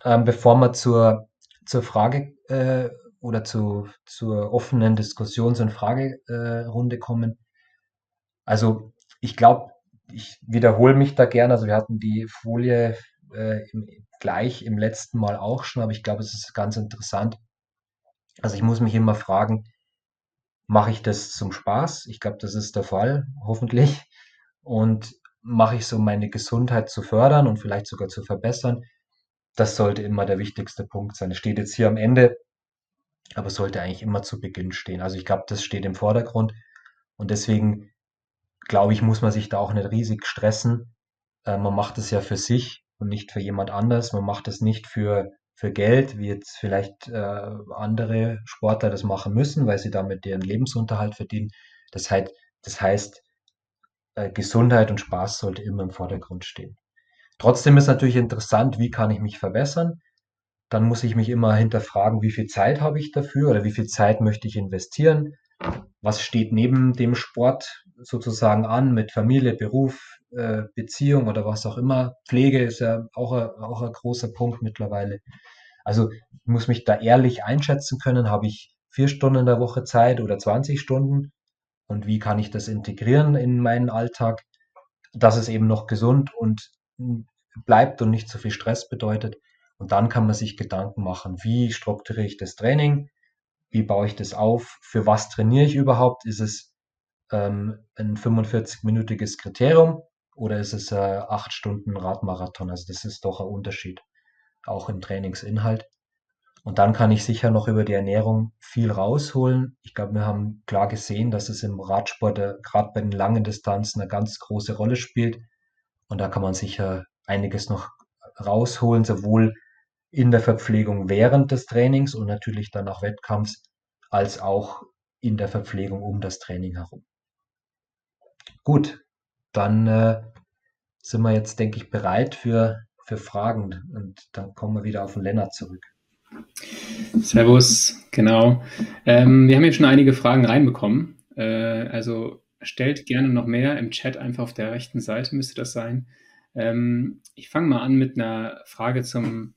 ähm, bevor wir zur, zur Frage äh, oder zu, zur offenen Diskussions- und Fragerunde kommen? Also ich glaube, ich wiederhole mich da gerne. Also wir hatten die Folie äh, im, gleich im letzten Mal auch schon, aber ich glaube, es ist ganz interessant. Also ich muss mich immer fragen, mache ich das zum Spaß? Ich glaube, das ist der Fall, hoffentlich. Und mache ich so meine Gesundheit zu fördern und vielleicht sogar zu verbessern. Das sollte immer der wichtigste Punkt sein. Es steht jetzt hier am Ende, aber sollte eigentlich immer zu Beginn stehen. Also ich glaube, das steht im Vordergrund. Und deswegen glaube ich, muss man sich da auch nicht riesig stressen. Äh, man macht es ja für sich und nicht für jemand anders. Man macht es nicht für für Geld, wie jetzt vielleicht äh, andere Sportler das machen müssen, weil sie damit ihren Lebensunterhalt verdienen. Das heißt, das heißt äh, Gesundheit und Spaß sollte immer im Vordergrund stehen. Trotzdem ist natürlich interessant, wie kann ich mich verbessern? Dann muss ich mich immer hinterfragen, wie viel Zeit habe ich dafür oder wie viel Zeit möchte ich investieren? Was steht neben dem Sport sozusagen an mit Familie, Beruf, äh, Beziehung oder was auch immer. Pflege ist ja auch ein, auch ein großer Punkt mittlerweile. Also ich muss mich da ehrlich einschätzen können, habe ich vier Stunden in der Woche Zeit oder 20 Stunden und wie kann ich das integrieren in meinen Alltag, dass es eben noch gesund und bleibt und nicht so viel Stress bedeutet. Und dann kann man sich Gedanken machen, wie strukturiere ich das Training, wie baue ich das auf, für was trainiere ich überhaupt, ist es ähm, ein 45-minütiges Kriterium oder ist es äh, acht Stunden Radmarathon? Also das ist doch ein Unterschied, auch im Trainingsinhalt. Und dann kann ich sicher noch über die Ernährung viel rausholen. Ich glaube, wir haben klar gesehen, dass es im Radsport äh, gerade bei den langen Distanzen eine ganz große Rolle spielt. Und da kann man sicher einiges noch rausholen, sowohl in der Verpflegung während des Trainings und natürlich dann auch Wettkampfs, als auch in der Verpflegung um das Training herum. Gut, dann äh, sind wir jetzt, denke ich, bereit für, für Fragen und dann kommen wir wieder auf den Lennart zurück. Servus, genau. Ähm, wir haben jetzt schon einige Fragen reinbekommen. Äh, also stellt gerne noch mehr im Chat, einfach auf der rechten Seite müsste das sein. Ähm, ich fange mal an mit einer Frage zum,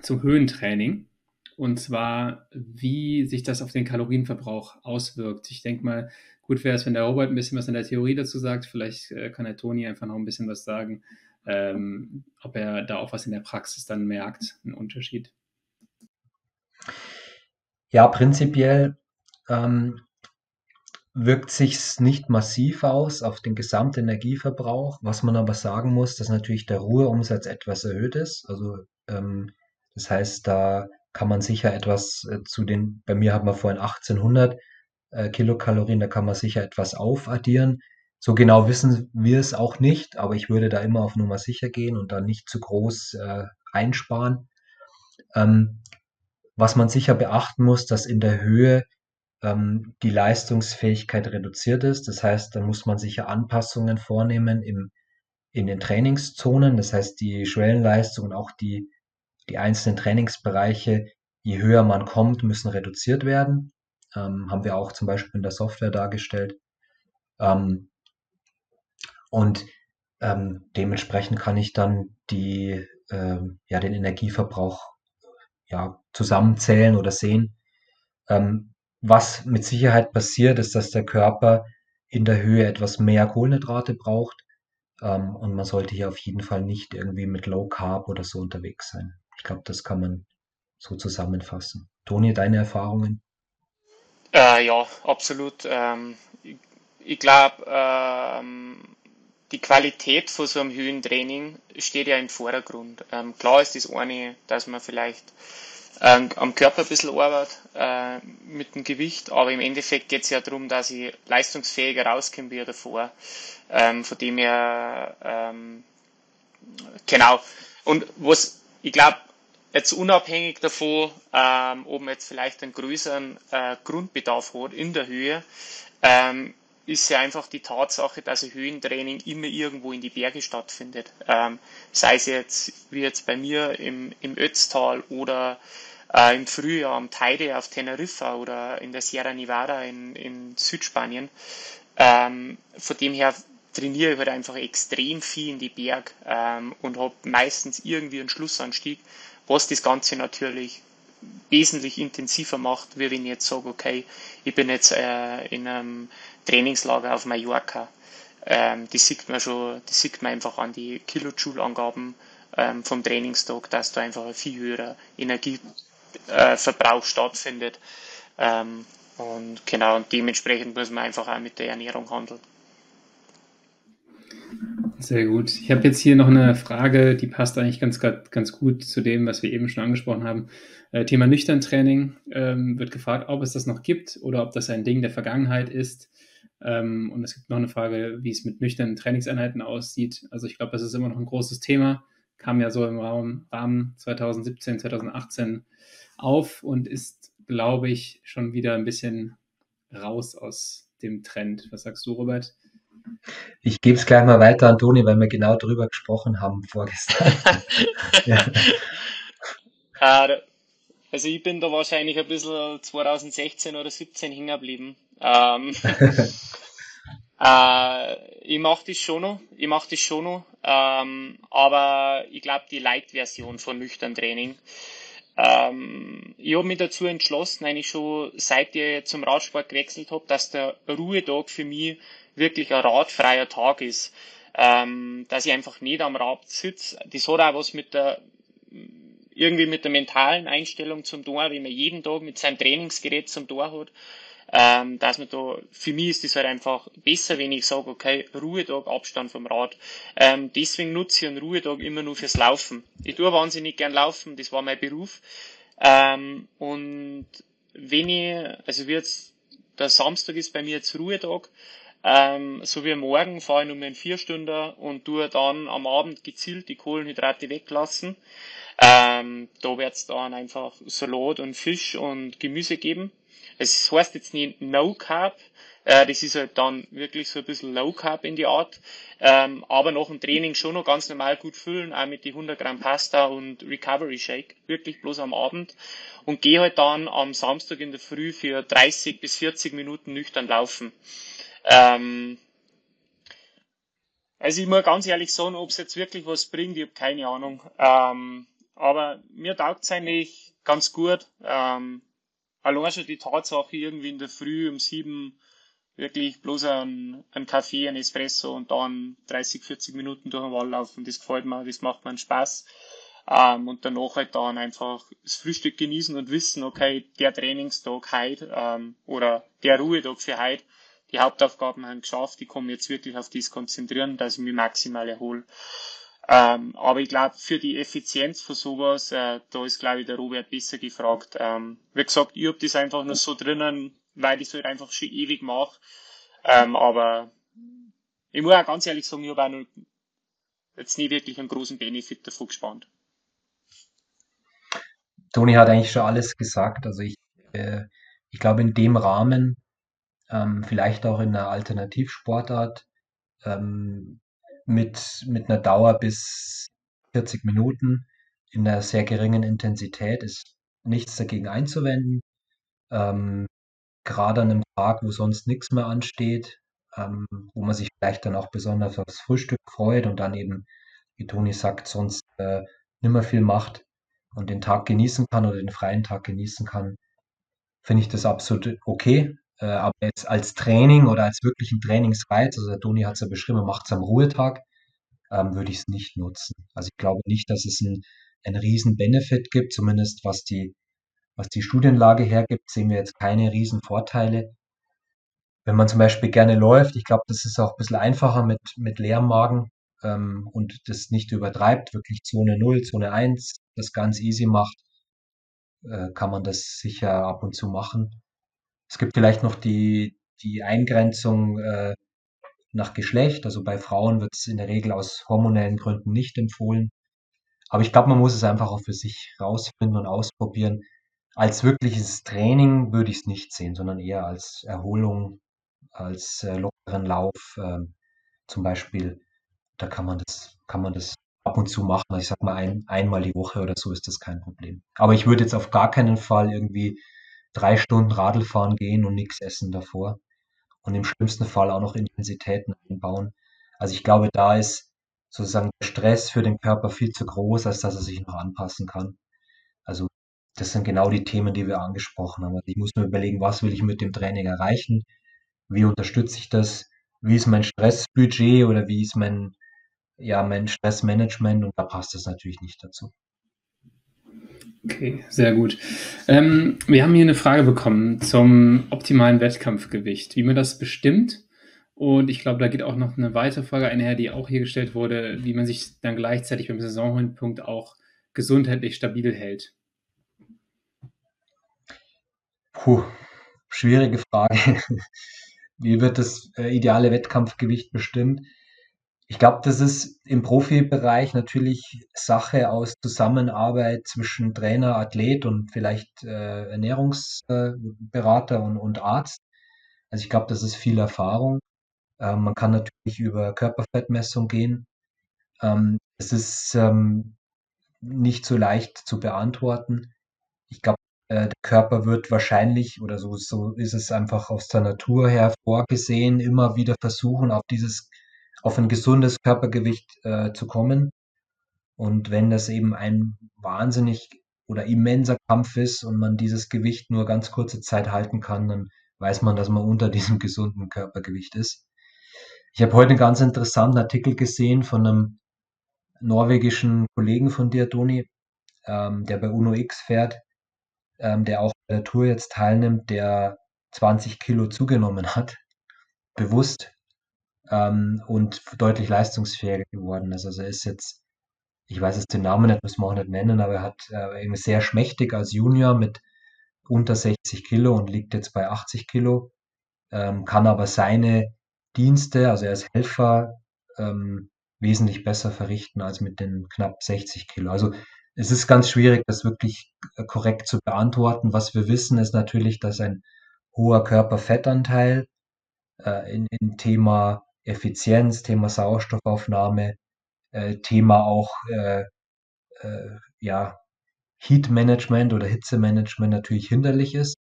zum Höhentraining. Und zwar, wie sich das auf den Kalorienverbrauch auswirkt. Ich denke mal, gut wäre es, wenn der Robert ein bisschen was in der Theorie dazu sagt. Vielleicht äh, kann der Toni einfach noch ein bisschen was sagen, ähm, ob er da auch was in der Praxis dann merkt, einen Unterschied. Ja, prinzipiell ähm, wirkt sich nicht massiv aus auf den Gesamtenergieverbrauch. Was man aber sagen muss, dass natürlich der Ruheumsatz etwas erhöht ist. Also ähm, das heißt, da kann man sicher etwas äh, zu den, bei mir haben wir vorhin 1800 äh, Kilokalorien, da kann man sicher etwas aufaddieren. So genau wissen wir es auch nicht, aber ich würde da immer auf Nummer sicher gehen und dann nicht zu groß äh, einsparen. Ähm, was man sicher beachten muss, dass in der Höhe ähm, die Leistungsfähigkeit reduziert ist. Das heißt, da muss man sicher Anpassungen vornehmen im, in den Trainingszonen. Das heißt, die Schwellenleistung und auch die, die einzelnen Trainingsbereiche, je höher man kommt, müssen reduziert werden. Ähm, haben wir auch zum Beispiel in der Software dargestellt. Ähm, und ähm, dementsprechend kann ich dann die, ähm, ja, den Energieverbrauch ja, zusammenzählen oder sehen. Ähm, was mit Sicherheit passiert, ist, dass der Körper in der Höhe etwas mehr Kohlenhydrate braucht. Ähm, und man sollte hier auf jeden Fall nicht irgendwie mit Low Carb oder so unterwegs sein. Ich glaube, das kann man so zusammenfassen. Toni, deine Erfahrungen? Äh, ja, absolut. Ähm, ich, ich glaube, ähm, die Qualität von so einem Höhentraining steht ja im Vordergrund. Ähm, klar ist das eine, dass man vielleicht ähm, am Körper ein bisschen arbeitet äh, mit dem Gewicht, aber im Endeffekt geht es ja darum, dass ich leistungsfähiger rauskomme wie davor. Ähm, von dem her, ähm, genau. Und was, ich glaube, jetzt unabhängig davon, ähm, ob man jetzt vielleicht einen größeren äh, Grundbedarf hat in der Höhe, ähm, ist ja einfach die Tatsache, dass ein Höhentraining immer irgendwo in die Berge stattfindet. Ähm, sei es jetzt wie jetzt bei mir im, im Ötztal oder äh, im Frühjahr am Teide auf Teneriffa oder in der Sierra Nevada in, in Südspanien. Ähm, von dem her trainiere ich halt einfach extrem viel in die Berg ähm, und habe meistens irgendwie einen Schlussanstieg, was das Ganze natürlich wesentlich intensiver macht, wie wenn ich jetzt sage, okay, ich bin jetzt äh, in einem Trainingslager auf Mallorca. Ähm, die sieht man schon, die sieht man einfach an die Kilojoule-Angaben ähm, vom Trainingstag, dass da einfach ein viel höherer Energieverbrauch äh, stattfindet. Ähm, und genau, und dementsprechend muss man einfach auch mit der Ernährung handeln. Sehr gut. Ich habe jetzt hier noch eine Frage, die passt eigentlich ganz, ganz gut zu dem, was wir eben schon angesprochen haben. Äh, Thema Nüchtern-Training ähm, wird gefragt, ob es das noch gibt oder ob das ein Ding der Vergangenheit ist. Ähm, und es gibt noch eine Frage, wie es mit nüchternen Trainingseinheiten aussieht. Also ich glaube, das ist immer noch ein großes Thema. Kam ja so im Raum, Rahmen 2017, 2018 auf und ist, glaube ich, schon wieder ein bisschen raus aus dem Trend. Was sagst du, Robert? Ich gebe es gleich mal weiter an Toni, weil wir genau darüber gesprochen haben vorgestern. ja. Äh, also ich bin da wahrscheinlich ein bisschen 2016 oder 17 hängen geblieben. Ähm, äh, ich mache das schon noch, ich mache das schon noch, ähm, aber ich glaube die Light-Version von nüchtern Training. Ähm, ich habe mich dazu entschlossen, eigentlich schon seit ich zum Radsport gewechselt habe, dass der Ruhetag für mich wirklich ein radfreier Tag ist. Ähm, dass ich einfach nicht am Rad sitze. Das hat auch was mit der irgendwie mit der mentalen Einstellung zum Tor, wie man jeden Tag mit seinem Trainingsgerät zum Tor hat, ähm, dass man da, für mich ist das halt einfach besser, wenn ich sage, okay, Ruhetag, Abstand vom Rad. Ähm, deswegen nutze ich einen Ruhetag immer nur fürs Laufen. Ich tue wahnsinnig gern laufen, das war mein Beruf. Ähm, und wenn ich, also wie jetzt, der Samstag ist bei mir jetzt Ruhetag, ähm, so wie morgen fahre ich nur in vier Stunden und tue dann am Abend gezielt die Kohlenhydrate weglassen. Ähm, da wird es dann einfach Salat und Fisch und Gemüse geben. Es heißt jetzt nicht No Carb, äh, das ist halt dann wirklich so ein bisschen Low Carb in die Art, ähm, aber nach dem Training schon noch ganz normal gut füllen, auch mit die 100 Gramm Pasta und Recovery Shake, wirklich bloß am Abend und gehe halt dann am Samstag in der Früh für 30 bis 40 Minuten nüchtern laufen. Ähm, also ich muss ganz ehrlich sagen, ob es jetzt wirklich was bringt, ich habe keine Ahnung. Ähm, aber mir taugt es eigentlich ganz gut. Ähm, allein schon die Tatsache, irgendwie in der Früh um sieben wirklich bloß ein, ein Kaffee, ein Espresso und dann 30, 40 Minuten durch den Wald laufen, das gefällt mir, das macht mir Spaß. Ähm, und danach halt dann einfach das Frühstück genießen und wissen, okay, der Trainingstag heute ähm, oder der Ruhetag für heute, die Hauptaufgaben haben geschafft, ich komme jetzt wirklich auf das konzentrieren, dass ich mich maximal erhole. Ähm, aber ich glaube, für die Effizienz von sowas, äh, da ist, glaube ich, der Robert besser gefragt. Ähm, wie gesagt, ich habe das einfach nur so drinnen, weil ich es halt einfach schon ewig mache. Ähm, aber ich muss auch ganz ehrlich sagen, ich habe auch noch jetzt nie wirklich einen großen Benefit davon gespannt. Toni hat eigentlich schon alles gesagt. Also ich, äh, ich glaube, in dem Rahmen, ähm, vielleicht auch in einer Alternativsportart, ähm, mit, mit einer Dauer bis 40 Minuten in einer sehr geringen Intensität ist nichts dagegen einzuwenden. Ähm, gerade an einem Tag, wo sonst nichts mehr ansteht, ähm, wo man sich vielleicht dann auch besonders aufs Frühstück freut und dann eben, wie Toni sagt, sonst äh, nimmer viel macht und den Tag genießen kann oder den freien Tag genießen kann, finde ich das absolut okay. Äh, aber jetzt als Training oder als wirklichen Trainingsreiz, also der Toni hat es ja beschrieben, macht es am Ruhetag, ähm, würde ich es nicht nutzen. Also ich glaube nicht, dass es ein, einen riesen Benefit gibt, zumindest was die, was die Studienlage hergibt, sehen wir jetzt keine riesen Vorteile. Wenn man zum Beispiel gerne läuft, ich glaube, das ist auch ein bisschen einfacher mit, mit leerem Magen ähm, und das nicht übertreibt, wirklich Zone 0, Zone 1, das ganz easy macht, äh, kann man das sicher ab und zu machen. Es gibt vielleicht noch die, die Eingrenzung äh, nach Geschlecht. Also bei Frauen wird es in der Regel aus hormonellen Gründen nicht empfohlen. Aber ich glaube, man muss es einfach auch für sich rausfinden und ausprobieren. Als wirkliches Training würde ich es nicht sehen, sondern eher als Erholung, als äh, lockeren Lauf äh, zum Beispiel. Da kann man das, kann man das ab und zu machen. Ich sag mal ein, einmal die Woche oder so ist das kein Problem. Aber ich würde jetzt auf gar keinen Fall irgendwie drei Stunden Radl fahren gehen und nichts essen davor und im schlimmsten Fall auch noch Intensitäten einbauen. Also ich glaube, da ist sozusagen der Stress für den Körper viel zu groß, als dass er sich noch anpassen kann. Also das sind genau die Themen, die wir angesprochen haben. Also ich muss mir überlegen, was will ich mit dem Training erreichen? Wie unterstütze ich das? Wie ist mein Stressbudget oder wie ist mein, ja, mein Stressmanagement? Und da passt das natürlich nicht dazu. Okay, sehr gut. Ähm, wir haben hier eine Frage bekommen zum optimalen Wettkampfgewicht, wie man das bestimmt. Und ich glaube, da geht auch noch eine weitere Frage einher, die auch hier gestellt wurde, wie man sich dann gleichzeitig beim Saisonhöhepunkt auch gesundheitlich stabil hält. Puh, schwierige Frage. Wie wird das äh, ideale Wettkampfgewicht bestimmt? Ich glaube, das ist im Profibereich natürlich Sache aus Zusammenarbeit zwischen Trainer, Athlet und vielleicht äh, Ernährungsberater äh, und, und Arzt. Also ich glaube, das ist viel Erfahrung. Ähm, man kann natürlich über Körperfettmessung gehen. Ähm, es ist ähm, nicht so leicht zu beantworten. Ich glaube, äh, der Körper wird wahrscheinlich, oder so, so ist es einfach aus der Natur her vorgesehen, immer wieder versuchen, auf dieses auf ein gesundes Körpergewicht äh, zu kommen. Und wenn das eben ein wahnsinnig oder immenser Kampf ist und man dieses Gewicht nur ganz kurze Zeit halten kann, dann weiß man, dass man unter diesem gesunden Körpergewicht ist. Ich habe heute einen ganz interessanten Artikel gesehen von einem norwegischen Kollegen von dir, Toni. ähm, der bei Uno X fährt, ähm, der auch bei der Tour jetzt teilnimmt, der 20 Kilo zugenommen hat, bewusst ähm, und deutlich leistungsfähiger geworden ist. Also er ist jetzt, ich weiß jetzt den Namen nicht, müssen wir auch nicht nennen, aber er hat äh, sehr schmächtig als Junior mit unter 60 Kilo und liegt jetzt bei 80 Kilo, ähm, kann aber seine Dienste, also er ist Helfer, ähm, wesentlich besser verrichten als mit den knapp 60 Kilo. Also es ist ganz schwierig, das wirklich äh, korrekt zu beantworten. Was wir wissen, ist natürlich, dass ein hoher Körperfettanteil äh, in, in Thema Effizienz, Thema Sauerstoffaufnahme, äh, Thema auch äh, äh, ja, Heat Management oder Hitzemanagement natürlich hinderlich ist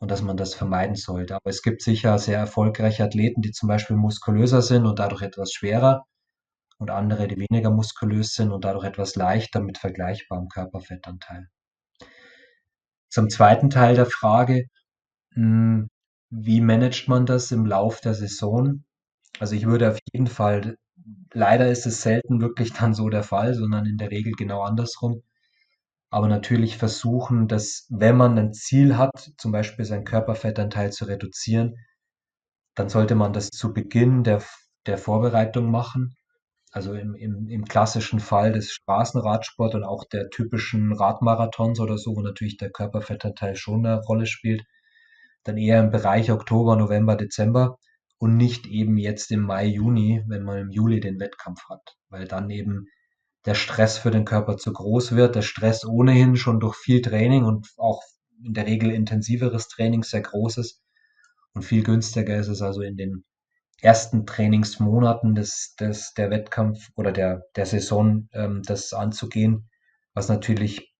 und dass man das vermeiden sollte. Aber es gibt sicher sehr erfolgreiche Athleten, die zum Beispiel muskulöser sind und dadurch etwas schwerer und andere, die weniger muskulös sind und dadurch etwas leichter mit vergleichbarem Körperfettanteil. Zum zweiten Teil der Frage, hm, wie managt man das im Lauf der Saison? Also ich würde auf jeden Fall, leider ist es selten wirklich dann so der Fall, sondern in der Regel genau andersrum. Aber natürlich versuchen, dass wenn man ein Ziel hat, zum Beispiel seinen Körperfettanteil zu reduzieren, dann sollte man das zu Beginn der, der Vorbereitung machen also im, im, im klassischen Fall des Straßenradsport und auch der typischen Radmarathons oder so, wo natürlich der Körperfettanteil schon eine Rolle spielt, dann eher im Bereich Oktober, November, Dezember und nicht eben jetzt im Mai, Juni, wenn man im Juli den Wettkampf hat, weil dann eben der Stress für den Körper zu groß wird, der Stress ohnehin schon durch viel Training und auch in der Regel intensiveres Training sehr groß ist und viel günstiger ist es also in den ersten Trainingsmonaten des, des, der Wettkampf oder der, der Saison ähm, das anzugehen, was natürlich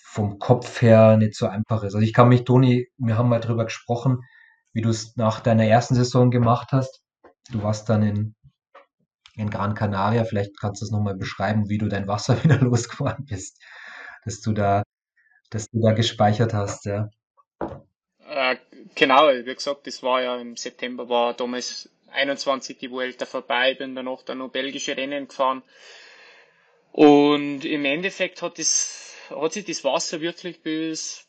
vom Kopf her nicht so einfach ist. Also ich kann mich, Toni, wir haben mal drüber gesprochen, wie du es nach deiner ersten Saison gemacht hast. Du warst dann in, in Gran Canaria, vielleicht kannst du es nochmal beschreiben, wie du dein Wasser wieder losgeworden bist, dass du da, dass du da gespeichert hast, ja. Äh, genau, wie gesagt, das war ja im September, war damals 21 die Vuelta vorbei, bin danach dann noch belgische Rennen gefahren. Und im Endeffekt hat, das, hat sich das Wasser wirklich bis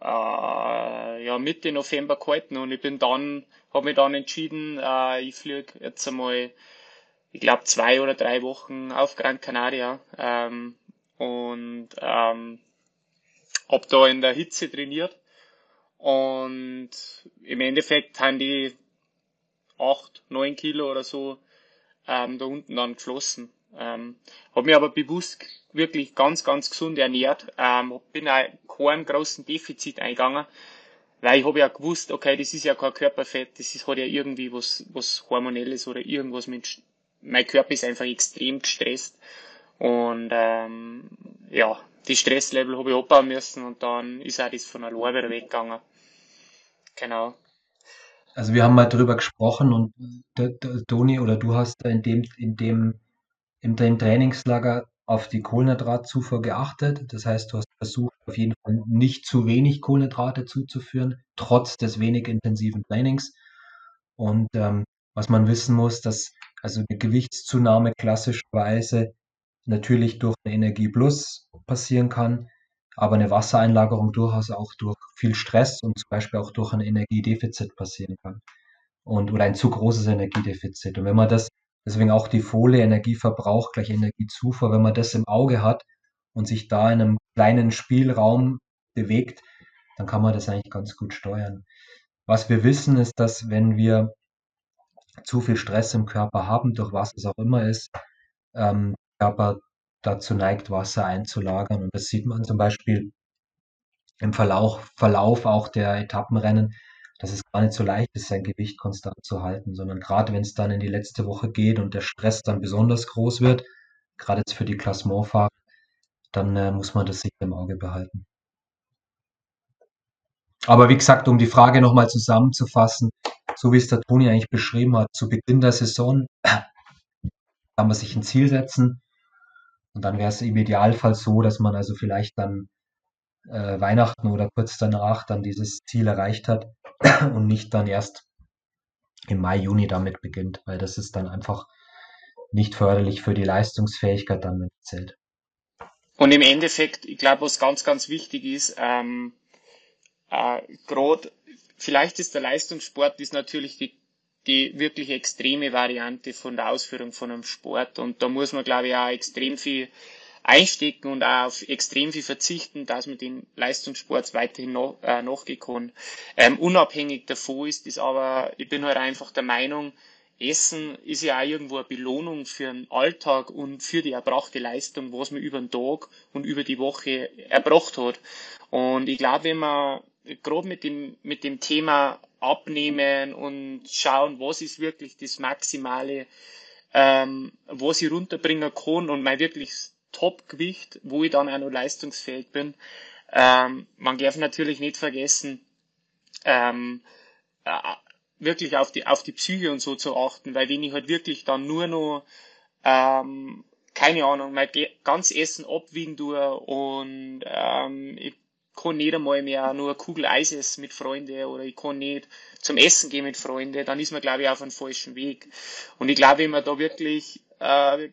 äh, ja, Mitte November gehalten und ich bin dann, habe mich dann entschieden, äh, ich fliege jetzt einmal, ich glaube zwei oder drei Wochen auf Gran Canaria ähm, und ähm, habe da in der Hitze trainiert und im Endeffekt haben die acht, neun Kilo oder so ähm, da unten dann geflossen. Ähm, habe mich aber bewusst wirklich ganz, ganz gesund ernährt. Ähm, bin auch keinen großen Defizit eingegangen, weil ich habe ja gewusst, okay, das ist ja kein Körperfett, das ist, hat ja irgendwie was, was Hormonelles oder irgendwas mit, mein Körper ist einfach extrem gestresst. Und ähm, ja, die Stresslevel habe ich abbauen müssen und dann ist auch das von alleine wieder weggegangen. Genau. Also wir haben mal drüber gesprochen und Toni oder du hast in dem, in dem, dem Trainingslager auf die Kohlenhydratzufuhr geachtet. Das heißt, du hast versucht, auf jeden Fall nicht zu wenig Kohlenhydrate zuzuführen, trotz des wenig intensiven Trainings. Und ähm, was man wissen muss, dass also eine Gewichtszunahme klassischerweise natürlich durch eine Energie Plus passieren kann, aber eine Wassereinlagerung durchaus auch durch viel Stress und zum Beispiel auch durch ein Energiedefizit passieren kann. Und, oder ein zu großes Energiedefizit. Und wenn man das, deswegen auch die Folie Energieverbrauch gleich Energiezufuhr, wenn man das im Auge hat und sich da in einem kleinen Spielraum bewegt, dann kann man das eigentlich ganz gut steuern. Was wir wissen, ist, dass wenn wir zu viel Stress im Körper haben, durch was es auch immer ist, ähm, Körper dazu neigt, Wasser einzulagern. Und das sieht man zum Beispiel im Verlauf, Verlauf auch der Etappenrennen, dass es gar nicht so leicht ist, sein Gewicht konstant zu halten, sondern gerade wenn es dann in die letzte Woche geht und der Stress dann besonders groß wird, gerade jetzt für die Klassementfahrer, dann äh, muss man das sicher im Auge behalten. Aber wie gesagt, um die Frage nochmal zusammenzufassen, so wie es der Toni eigentlich beschrieben hat, zu Beginn der Saison kann man sich ein Ziel setzen, und dann wäre es im Idealfall so, dass man also vielleicht dann äh, Weihnachten oder kurz danach dann dieses Ziel erreicht hat und nicht dann erst im Mai, Juni damit beginnt, weil das ist dann einfach nicht förderlich für die Leistungsfähigkeit dann, wenn zählt. und im Endeffekt, ich glaube, was ganz, ganz wichtig ist, ähm, äh, gerade, vielleicht ist der Leistungssport ist natürlich die, die wirklich extreme Variante von der Ausführung von einem Sport. Und da muss man, glaube ich, auch extrem viel einstecken und auch auf extrem viel verzichten, dass man den Leistungssport weiterhin noch, äh, nachgehen kann. Ähm, unabhängig davon ist es aber, ich bin halt einfach der Meinung, Essen ist ja auch irgendwo eine Belohnung für den Alltag und für die erbrachte Leistung, was man über den Tag und über die Woche erbracht hat. Und ich glaube, wenn man gerade mit dem, mit dem Thema abnehmen und schauen, was ist wirklich das Maximale, ähm, was ich runterbringen kann und mein wirklich Topgewicht, wo ich dann auch noch leistungsfähig bin. Ähm, man darf natürlich nicht vergessen, ähm, äh, wirklich auf die, auf die Psyche und so zu achten, weil wenn ich halt wirklich dann nur noch, ähm, keine Ahnung, mein ganz Essen abwiegen tue und ähm, ich kann nicht einmal mehr nur eine Kugel Eis essen mit Freunden oder ich kann nicht zum Essen gehen mit Freunden, dann ist man, glaube ich, auf einem falschen Weg. Und ich glaube, wenn man da wirklich äh,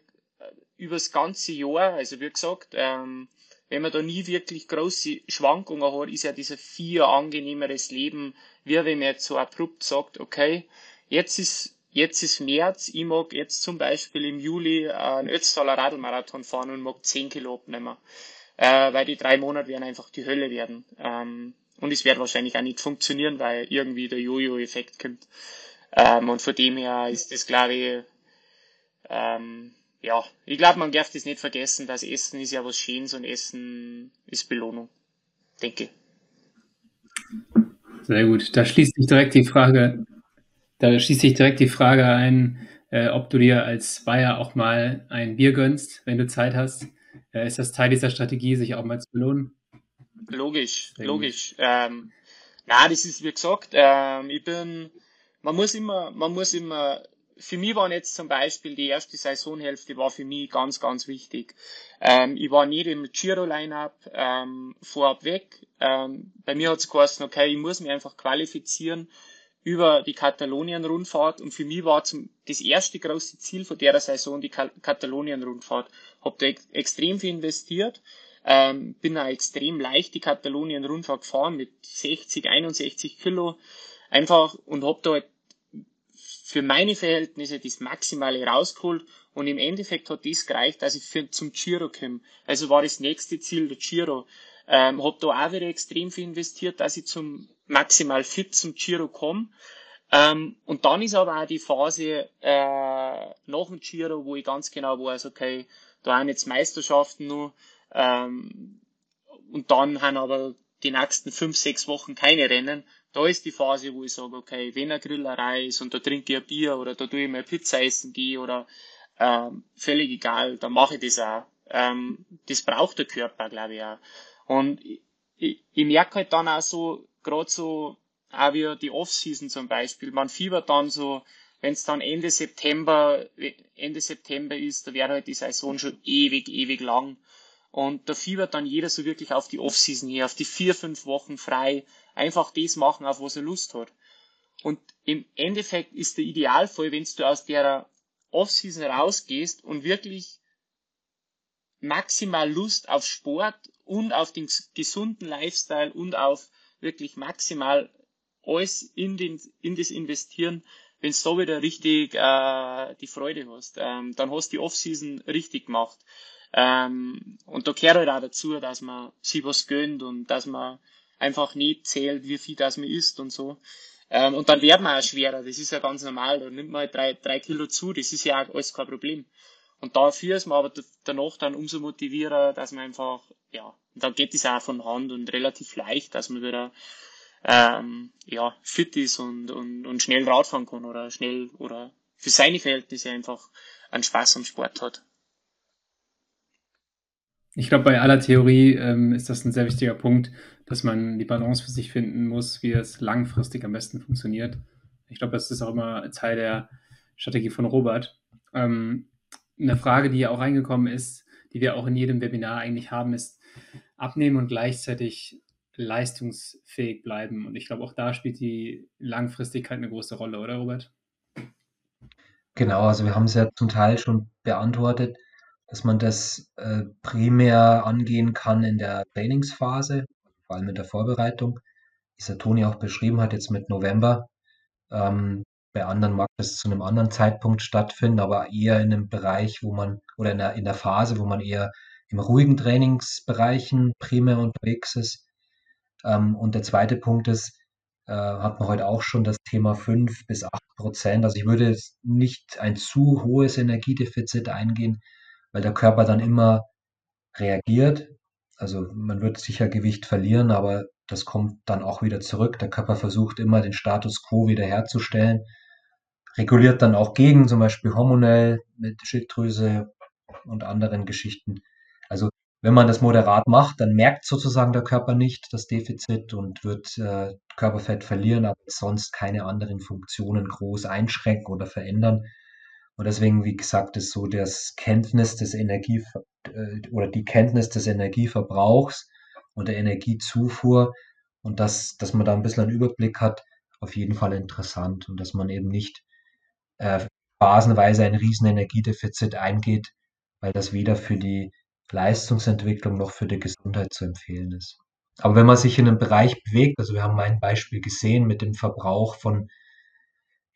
übers ganze Jahr, also wie gesagt, ähm, wenn man da nie wirklich große Schwankungen hat, ist ja dieser viel angenehmeres Leben, wie wenn man jetzt so abrupt sagt, okay, jetzt ist, jetzt ist März, ich mag jetzt zum Beispiel im Juli äh, einen Ötztaler Radlmarathon fahren und mag 10 Kilo abnehmen. Äh, weil die drei Monate werden einfach die Hölle werden. Ähm, und es wird wahrscheinlich auch nicht funktionieren, weil irgendwie der Jojo-Effekt kommt. Ähm, und von dem her ist das, glaube ich, ähm, ja, ich glaube, man darf das nicht vergessen, dass Essen ist ja was Schönes und Essen ist Belohnung. Denke. Sehr gut. Da schließt sich direkt die Frage, da schließt sich direkt die Frage ein, äh, ob du dir als Bayer auch mal ein Bier gönnst, wenn du Zeit hast. Äh, ist das Teil dieser Strategie, sich auch mal zu belohnen? Logisch, Sehr logisch. Ähm, na, das ist wie gesagt, ähm, ich bin, man muss immer, man muss immer für mich waren jetzt zum Beispiel die erste Saisonhälfte war für mich ganz, ganz wichtig. Ähm, ich war nicht im Giro-Line-Up ähm, vorab weg. Ähm, bei mir hat es geheißen, okay, ich muss mich einfach qualifizieren über die Katalonien-Rundfahrt und für mich war zum, das erste große Ziel von der Saison die Katalonien-Rundfahrt. Hab da ex extrem viel investiert, ähm, bin auch extrem leicht die Katalonien-Rundfahrt gefahren mit 60, 61 Kilo einfach und hab da halt für meine Verhältnisse das Maximale rausgeholt und im Endeffekt hat das gereicht, dass ich für, zum Giro komme. Also war das nächste Ziel der Giro. Ähm, hab da auch wieder extrem viel investiert, dass ich zum maximal fit zum Giro komme. Ähm, und dann ist aber auch die Phase äh, nach dem Giro, wo ich ganz genau weiß, okay, da haben jetzt Meisterschaften nur ähm, und dann haben aber die nächsten fünf, sechs Wochen keine Rennen da ist die Phase, wo ich sage, okay, wenn eine Grillerei ist und da trinke ich ein Bier oder da tue ich mal Pizza essen gehe oder ähm, völlig egal, dann mache ich das auch. Ähm, das braucht der Körper, glaube ich auch. Und ich, ich, merke halt dann auch so, gerade so, auch wie die Off-Season zum Beispiel, man fiebert dann so, wenn es dann Ende September, Ende September ist, da wäre halt die Saison schon ewig, ewig lang. Und da fiebert dann jeder so wirklich auf die Off-Season hier, auf die vier, fünf Wochen frei, einfach das machen, auf was er Lust hat. Und im Endeffekt ist der Idealfall, wenn du aus der Off-Season rausgehst und wirklich maximal Lust auf Sport und auf den gesunden Lifestyle und auf wirklich maximal alles in, den, in das investieren, wenn du da wieder richtig äh, die Freude hast, ähm, dann hast du die Off-Season richtig gemacht. Ähm, und da gehört halt auch dazu, dass man sich was gönnt und dass man einfach nicht zählt, wie viel das man isst und so. Ähm, und dann wird man auch schwerer, das ist ja ganz normal. Da nimmt man halt drei, drei Kilo zu, das ist ja auch alles kein Problem. Und dafür ist man aber danach dann umso motivierter, dass man einfach, ja, dann geht es auch von Hand und relativ leicht, dass man wieder ähm, ja, fit ist und, und, und schnell Radfahren kann oder schnell oder für seine Verhältnisse einfach einen Spaß am Sport hat. Ich glaube, bei aller Theorie ähm, ist das ein sehr wichtiger Punkt, dass man die Balance für sich finden muss, wie es langfristig am besten funktioniert. Ich glaube, das ist auch immer Teil der Strategie von Robert. Ähm, eine Frage, die auch reingekommen ist, die wir auch in jedem Webinar eigentlich haben, ist abnehmen und gleichzeitig leistungsfähig bleiben. Und ich glaube, auch da spielt die Langfristigkeit eine große Rolle, oder Robert? Genau, also wir haben es ja zum Teil schon beantwortet. dass man das äh, primär angehen kann in der Trainingsphase, vor allem in der Vorbereitung, wie es der Toni auch beschrieben hat, jetzt mit November. Ähm, bei anderen mag das zu einem anderen Zeitpunkt stattfinden, aber eher in einem Bereich, wo man, oder in der, in der Phase, wo man eher im ruhigen Trainingsbereichen primär unterwegs ist. Ähm, und der zweite Punkt ist, äh, hat man heute auch schon das Thema 5 bis 8 Prozent. Also ich würde jetzt nicht ein zu hohes Energiedefizit eingehen, weil der Körper dann immer reagiert. Also man wird sicher Gewicht verlieren, aber das kommt dann auch wieder zurück. Der Körper versucht immer den Status quo wiederherzustellen, reguliert dann auch gegen, zum Beispiel hormonell mit Schilddrüse und anderen Geschichten. Also wenn man das moderat macht, dann merkt sozusagen der Körper nicht das Defizit und wird äh, Körperfett verlieren, aber sonst keine anderen Funktionen groß einschränken oder verändern. Und deswegen, wie gesagt, ist so das Kenntnis des Energie äh, oder die Kenntnis des Energieverbrauchs und der Energiezufuhr und dass, dass man da ein bisschen einen Überblick hat, auf jeden Fall interessant und dass man eben nicht äh, phasenweise ein riesen Energiedefizit eingeht, weil das weder für die Leistungsentwicklung noch für die Gesundheit zu empfehlen ist. Aber wenn man sich in einem Bereich bewegt, also wir haben mein Beispiel gesehen mit dem Verbrauch von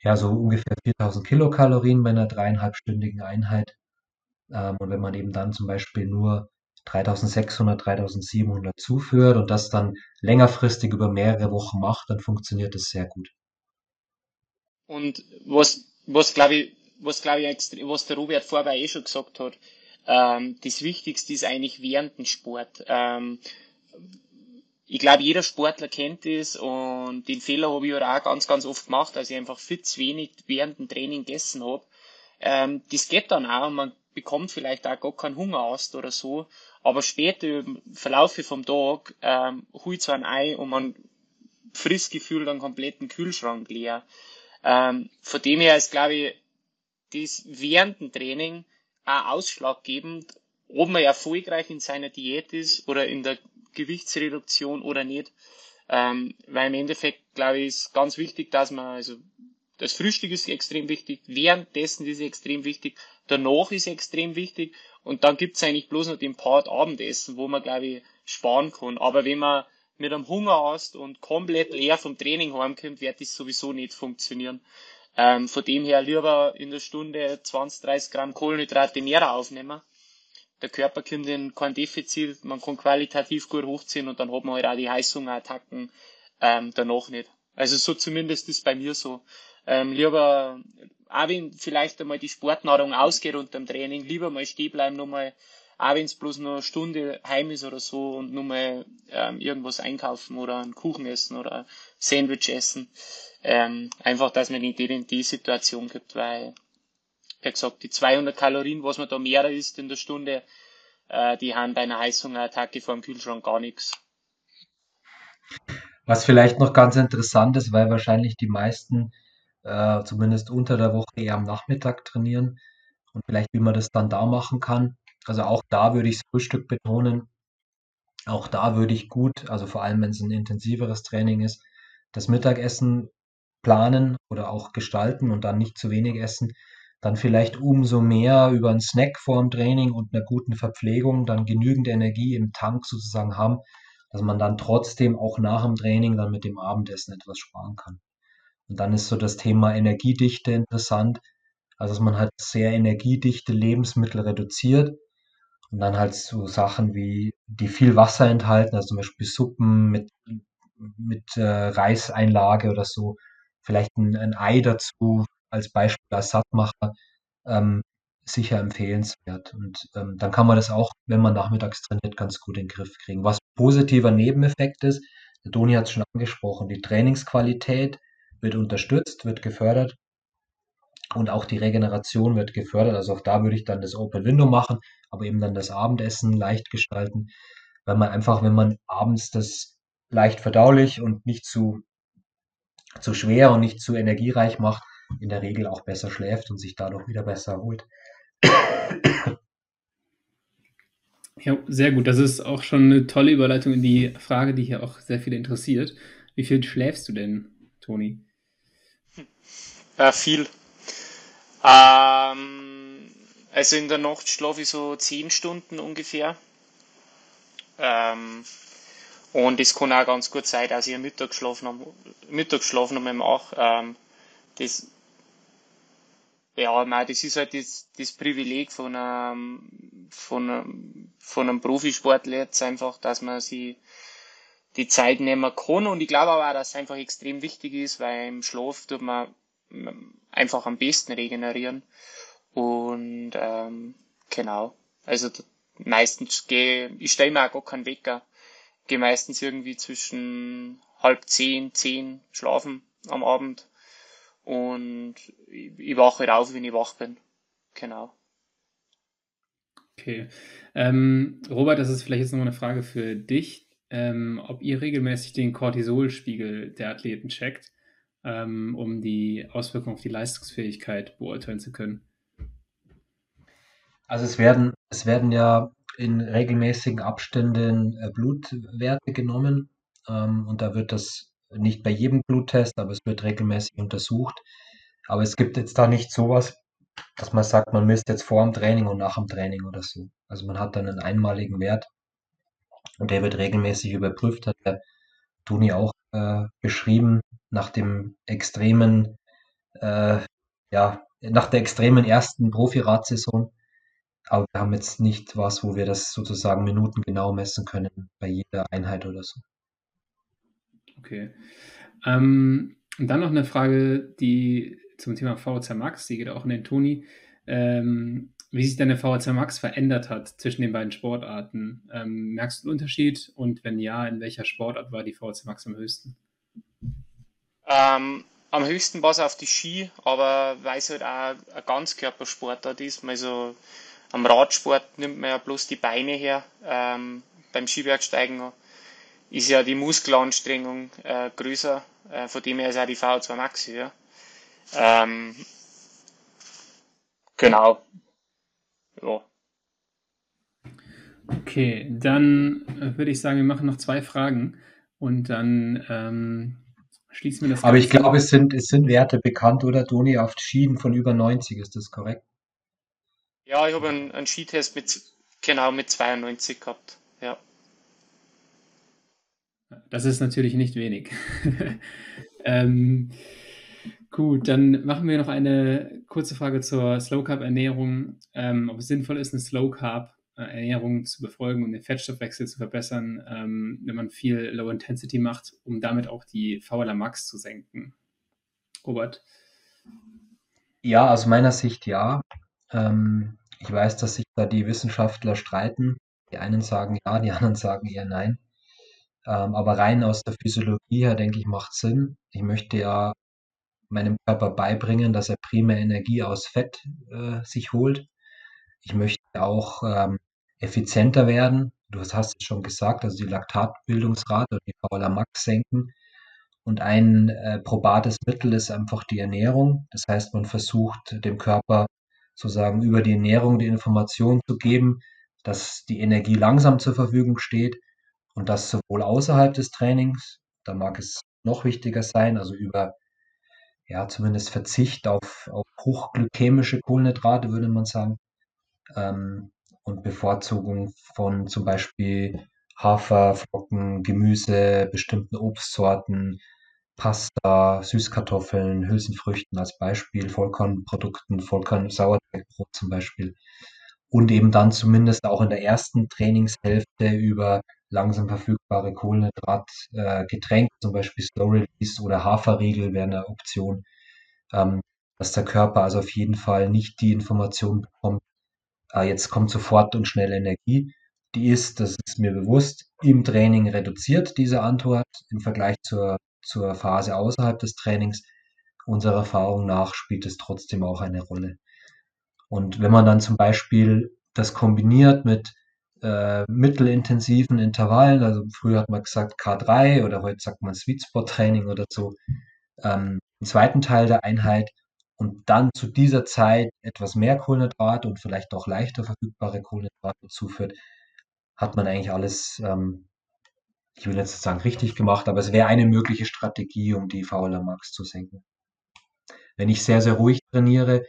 ja so ungefähr 4000 Kilokalorien bei einer dreieinhalbstündigen Einheit. Ähm, und wenn man eben dann zum Beispiel nur 3600, 3700 zuführt und das dann längerfristig über mehrere Wochen macht, dann funktioniert das sehr gut. Und was, was glaube ich, was glaube ich, was der Robert vorher eh schon gesagt hat, ähm, das Wichtigste ist eigentlich während dem Sport. Ähm, ich glaube, jeder Sportler kennt es und den Fehler habe ich auch ganz, ganz oft gemacht, dass ich einfach viel zu wenig während dem Training gegessen habe. Ähm, das geht dann auch und man bekommt vielleicht auch gar keinen Hunger aus oder so, aber später im Verlauf vom Tag ähm, holt so ein Ei und man frisst gefühlt einen kompletten Kühlschrank leer. Ähm, von dem her ist, glaube ich, das während dem Training auch ausschlaggebend, ob man erfolgreich in seiner Diät ist oder in der Gewichtsreduktion oder nicht. Ähm, weil im Endeffekt, glaube ich, ist ganz wichtig, dass man, also das Frühstück ist extrem wichtig, währenddessen ist es extrem wichtig, danach ist extrem wichtig und dann gibt's eigentlich bloß noch den Part Abendessen, wo man, glaube ich, sparen kann. Aber wenn man mit einem Hunger hast und komplett leer vom Training heimkommt, wird das sowieso nicht funktionieren. Ähm, von dem her lieber in der Stunde 20, 30 Gramm Kohlenhydrate mehr aufnehmen. Der Körper kommt in kein Defizit, man kann qualitativ gut hochziehen und dann hat man halt auch die Heißhungerattacken ähm, danach nicht. Also so zumindest ist bei mir so. Ähm, lieber, auch wenn vielleicht einmal die Sportnahrung ausgeht unter dem Training, lieber mal stehen bleiben, nochmal auch wenn es bloß nur eine Stunde heim ist oder so und nur mal ähm, irgendwas einkaufen oder einen Kuchen essen oder Sandwich essen. Ähm, einfach, dass man nicht in die Situation gibt, weil, wie gesagt, die 200 Kalorien, was man da mehr isst in der Stunde, äh, die haben bei einer Heißhungerattacke vor dem Kühlschrank gar nichts. Was vielleicht noch ganz interessant ist, weil wahrscheinlich die meisten äh, zumindest unter der Woche eher am Nachmittag trainieren und vielleicht wie man das dann da machen kann. Also auch da würde ich das Frühstück betonen. Auch da würde ich gut, also vor allem wenn es ein intensiveres Training ist, das Mittagessen planen oder auch gestalten und dann nicht zu wenig essen. Dann vielleicht umso mehr über einen Snack vor dem Training und einer guten Verpflegung dann genügend Energie im Tank sozusagen haben, dass man dann trotzdem auch nach dem Training dann mit dem Abendessen etwas sparen kann. Und dann ist so das Thema Energiedichte interessant, also dass man halt sehr energiedichte Lebensmittel reduziert und dann halt so Sachen wie, die viel Wasser enthalten, also zum Beispiel Suppen mit, mit äh, Reiseinlage oder so, vielleicht ein, ein Ei dazu als Beispiel als Sattmacher, ähm, sicher empfehlenswert. Und ähm, dann kann man das auch, wenn man nachmittags trainiert, ganz gut in den Griff kriegen. Was positiver Nebeneffekt ist, der Toni hat es schon angesprochen, die Trainingsqualität wird unterstützt, wird gefördert und auch die Regeneration wird gefördert. Also auch da würde ich dann das Open Window machen, aber eben dann das Abendessen leicht gestalten, weil man einfach, wenn man abends das leicht verdaulich und nicht zu, zu schwer und nicht zu energiereich macht, in der Regel auch besser schläft und sich dadurch wieder besser erholt. Ja, sehr gut. Das ist auch schon eine tolle Überleitung in die Frage, die hier auch sehr viele interessiert. Wie viel schläfst du denn, Toni? Äh, viel. Ähm, Also in der Nacht schlafe ich so 10 Stunden ungefähr. Ähm, und es kann auch ganz gut sein, dass ich einen Mittagsschlaf noch, Mittagsschlaf noch mal mache. Ähm, das, ja, mei, das ist halt das, das Privileg von einem, von einem, von einem Profisportler jetzt einfach, dass man sich die Zeit nehmen kann. Und ich glaube aber auch, dass es einfach extrem wichtig ist, weil im Schlaf tut man einfach am besten regenerieren. Und ähm, genau, also meistens gehe ich stelle mir auch gar keinen Wecker. Gehe meistens irgendwie zwischen halb zehn, zehn schlafen am Abend und ich, ich wache auf, wenn ich wach bin. Genau. Okay. Ähm, Robert, das ist vielleicht jetzt nochmal eine Frage für dich, ähm, ob ihr regelmäßig den Cortisolspiegel der Athleten checkt, ähm, um die Auswirkungen auf die Leistungsfähigkeit beurteilen zu können. Also es werden, es werden ja in regelmäßigen Abständen äh, Blutwerte genommen ähm, und da wird das nicht bei jedem Bluttest, aber es wird regelmäßig untersucht. Aber es gibt jetzt da nicht sowas, dass man sagt, man misst jetzt vor dem Training und nach dem Training oder so. Also man hat dann einen einmaligen Wert und der wird regelmäßig überprüft, hat der Toni auch äh, beschrieben, nach dem extremen, äh, ja, nach der extremen ersten Profi-Radsaison. Aber wir haben jetzt nicht was, wo wir das sozusagen Minuten genau messen können bei jeder Einheit oder so. Okay. Ähm, und dann noch eine Frage, die zum Thema VHC Max, die geht auch in den Toni. Ähm, wie sich deine VHC Max verändert hat zwischen den beiden Sportarten. Ähm, merkst du einen Unterschied? Und wenn ja, in welcher Sportart war die VHC Max am höchsten? Ähm, am höchsten war es auf die Ski, aber weil es halt auch ein Ganzkörpersportart ist, also am Radsport nimmt man ja bloß die Beine her. Ähm, beim Skibergsteigen ist ja die Muskelanstrengung äh, größer, äh, von dem her ist auch die VO2 Max höher. Ähm, genau. Ja. Okay, dann äh, würde ich sagen, wir machen noch zwei Fragen und dann ähm, schließen wir das. Aber ich glaube, es sind, es sind Werte bekannt, oder Toni, auf Schienen von über 90, ist das korrekt? Ja, ich habe einen, einen Skitest mit, genau, mit 92 gehabt. Ja. Das ist natürlich nicht wenig. ähm, gut, dann machen wir noch eine kurze Frage zur Slow Carb Ernährung. Ähm, ob es sinnvoll ist, eine Slow Carb Ernährung zu befolgen und den Fettstoffwechsel zu verbessern, ähm, wenn man viel Low Intensity macht, um damit auch die VLA Max zu senken. Robert? Ja, aus meiner Sicht ja. Ähm, ich weiß, dass sich da die Wissenschaftler streiten. Die einen sagen ja, die anderen sagen eher nein. Ähm, aber rein aus der Physiologie her, denke ich, macht Sinn. Ich möchte ja meinem Körper beibringen, dass er primär Energie aus Fett äh, sich holt. Ich möchte auch ähm, effizienter werden. Du hast es schon gesagt, also die Laktatbildungsrate oder die VLA Max senken. Und ein äh, probates Mittel ist einfach die Ernährung. Das heißt, man versucht dem Körper sozusagen über die Ernährung die Information zu geben, dass die Energie langsam zur Verfügung steht und das sowohl außerhalb des Trainings, da mag es noch wichtiger sein, also über ja zumindest Verzicht auf, auf hochglykämische Kohlenhydrate, würde man sagen, ähm, und Bevorzugung von zum Beispiel Hafer, Flocken, Gemüse, bestimmten Obstsorten, Pasta, Süßkartoffeln, Hülsenfrüchten als Beispiel, Vollkornprodukten, Vollkorn-Sauerteigbrot zum Beispiel. Und eben dann zumindest auch in der ersten Trainingshälfte über langsam verfügbare Kohlenhydratgetränke, äh, zum Beispiel Slow Release oder Haferriegel wäre eine Option, ähm, dass der Körper also auf jeden Fall nicht die Information bekommt, äh, jetzt kommt sofort und schnell Energie. Die ist, das ist mir bewusst, im Training reduziert, diese Antwort im Vergleich zur, zur Phase außerhalb des Trainings. Unserer Erfahrung nach spielt es trotzdem auch eine Rolle. Und wenn man dann zum Beispiel das kombiniert mit äh, mittelintensiven Intervallen, also früher hat man gesagt K3 oder heute sagt man Sweet Spot Training oder so, ähm, im zweiten Teil der Einheit und dann zu dieser Zeit etwas mehr Kohlenhydrate und vielleicht auch leichter verfügbare Kohlenhydrate zuführt, hat man eigentlich alles, ähm, ich will jetzt sagen richtig gemacht, aber es wäre eine mögliche Strategie, um die VLA Max zu senken. Wenn ich sehr, sehr ruhig trainiere,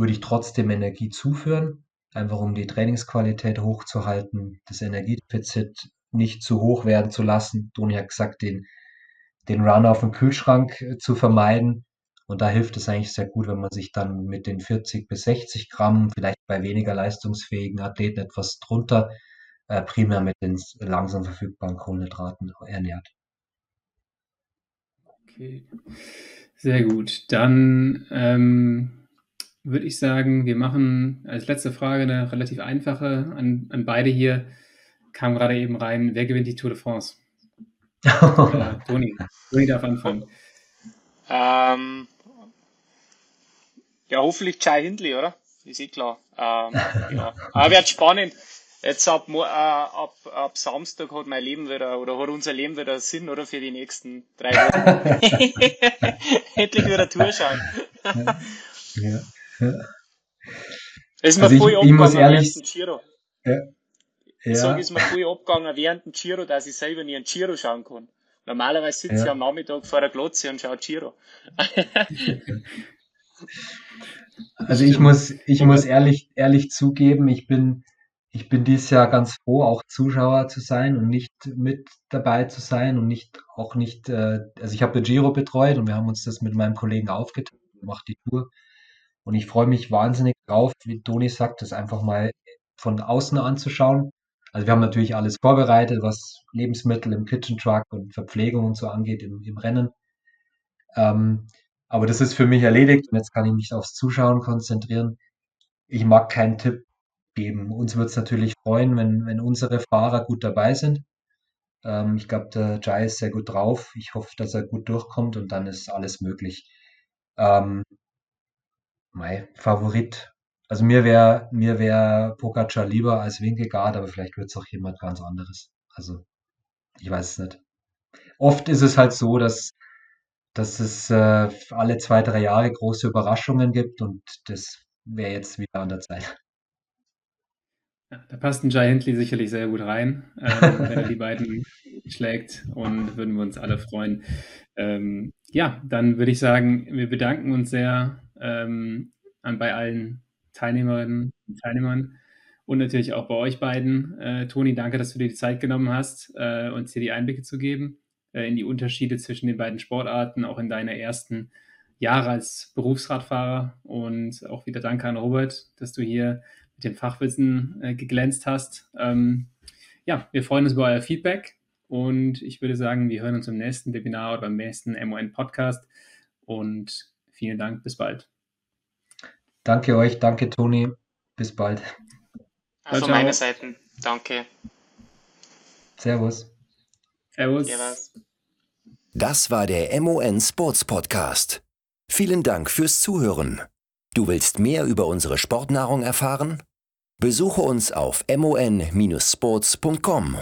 würde ich trotzdem Energie zuführen, einfach um die Trainingsqualität hochzuhalten, das Energiedefizit nicht zu hoch werden zu lassen. Toni hat gesagt, den, den Run auf den Kühlschrank äh, zu vermeiden. Und da hilft es eigentlich sehr gut, wenn man sich dann mit den 40 bis 60 Gramm, vielleicht bei weniger leistungsfähigen Athleten etwas drunter, äh, primär mit den langsam verfügbaren Kohlenhydraten ernährt. Okay, sehr gut. Dann ähm, würde ich sagen, wir machen als letzte Frage eine relativ einfache an, an beide hier. Kam gerade eben rein, wer gewinnt die Tour de France? äh, Toni, Toni darf anfangen. Ähm, ja, hoffentlich Chai Hindley, oder? Ist eh klar. Ähm, ja. Aber wird spannend. Jetzt ab, äh, ab, ab Samstag hat mein Leben wieder, oder hat unser Leben wieder Sinn, oder? Für die nächsten drei Wochen. Endlich wieder Tour schauen. ja. Ja. Ist mir also voll ich, ich muss ehrlich, Giro. Ja. Ja. Ich sage, ist mir voll abgegangen während dem Giro, dass ich selber nie einen Giro schauen kann. Normalerweise sitze ja. ich am Nachmittag vor der Glotze und schaue Giro. also ich muss, ich muss ehrlich, ehrlich zugeben, ich bin, ich bin dieses Jahr ganz froh, auch Zuschauer zu sein und nicht mit dabei zu sein und nicht auch nicht, äh, also ich habe den Giro betreut und wir haben uns das mit meinem Kollegen aufgeteilt, macht die Tour. Und ich freue mich wahnsinnig drauf, wie Toni sagt, das einfach mal von außen anzuschauen. Also wir haben natürlich alles vorbereitet, was Lebensmittel im Kitchen Truck und Verpflegung und so angeht im, im Rennen. Ähm, aber das ist für mich erledigt und jetzt kann ich mich aufs Zuschauen konzentrieren. Ich mag keinen Tipp geben. Uns wird es natürlich freuen, wenn, wenn unsere Fahrer gut dabei sind. Ähm, ich glaube, der Jai ist sehr gut drauf. Ich hoffe, dass er gut durchkommt und dann ist alles möglich. Ähm, mein Favorit. Also mir wäre mir wär Pogacar lieber als Winkelgard, aber vielleicht wird es auch jemand ganz anderes. Also ich weiß es nicht. Oft ist es halt so, dass, dass es äh, alle zwei, drei Jahre große Überraschungen gibt und das wäre jetzt wieder an der Zeit. Ja, da passt ein Jai Hindley sicherlich sehr gut rein, ähm, wenn er die beiden schlägt und würden wir uns alle freuen. Ähm, ja, dann würde ich sagen, wir bedanken uns sehr ähm, bei allen Teilnehmerinnen und Teilnehmern und natürlich auch bei euch beiden. Äh, Toni, danke, dass du dir die Zeit genommen hast, äh, uns hier die Einblicke zu geben äh, in die Unterschiede zwischen den beiden Sportarten, auch in deine ersten Jahre als Berufsradfahrer. Und auch wieder danke an Robert, dass du hier mit dem Fachwissen äh, geglänzt hast. Ähm, ja, wir freuen uns über euer Feedback und ich würde sagen, wir hören uns im nächsten Webinar oder beim nächsten MON Podcast und vielen Dank, bis bald. Danke euch, danke Toni, bis bald. Also ciao, meine Seiten, danke. Servus. Servus. Servus. Das war der MON Sports Podcast. Vielen Dank fürs Zuhören. Du willst mehr über unsere Sportnahrung erfahren? Besuche uns auf mon-sports.com.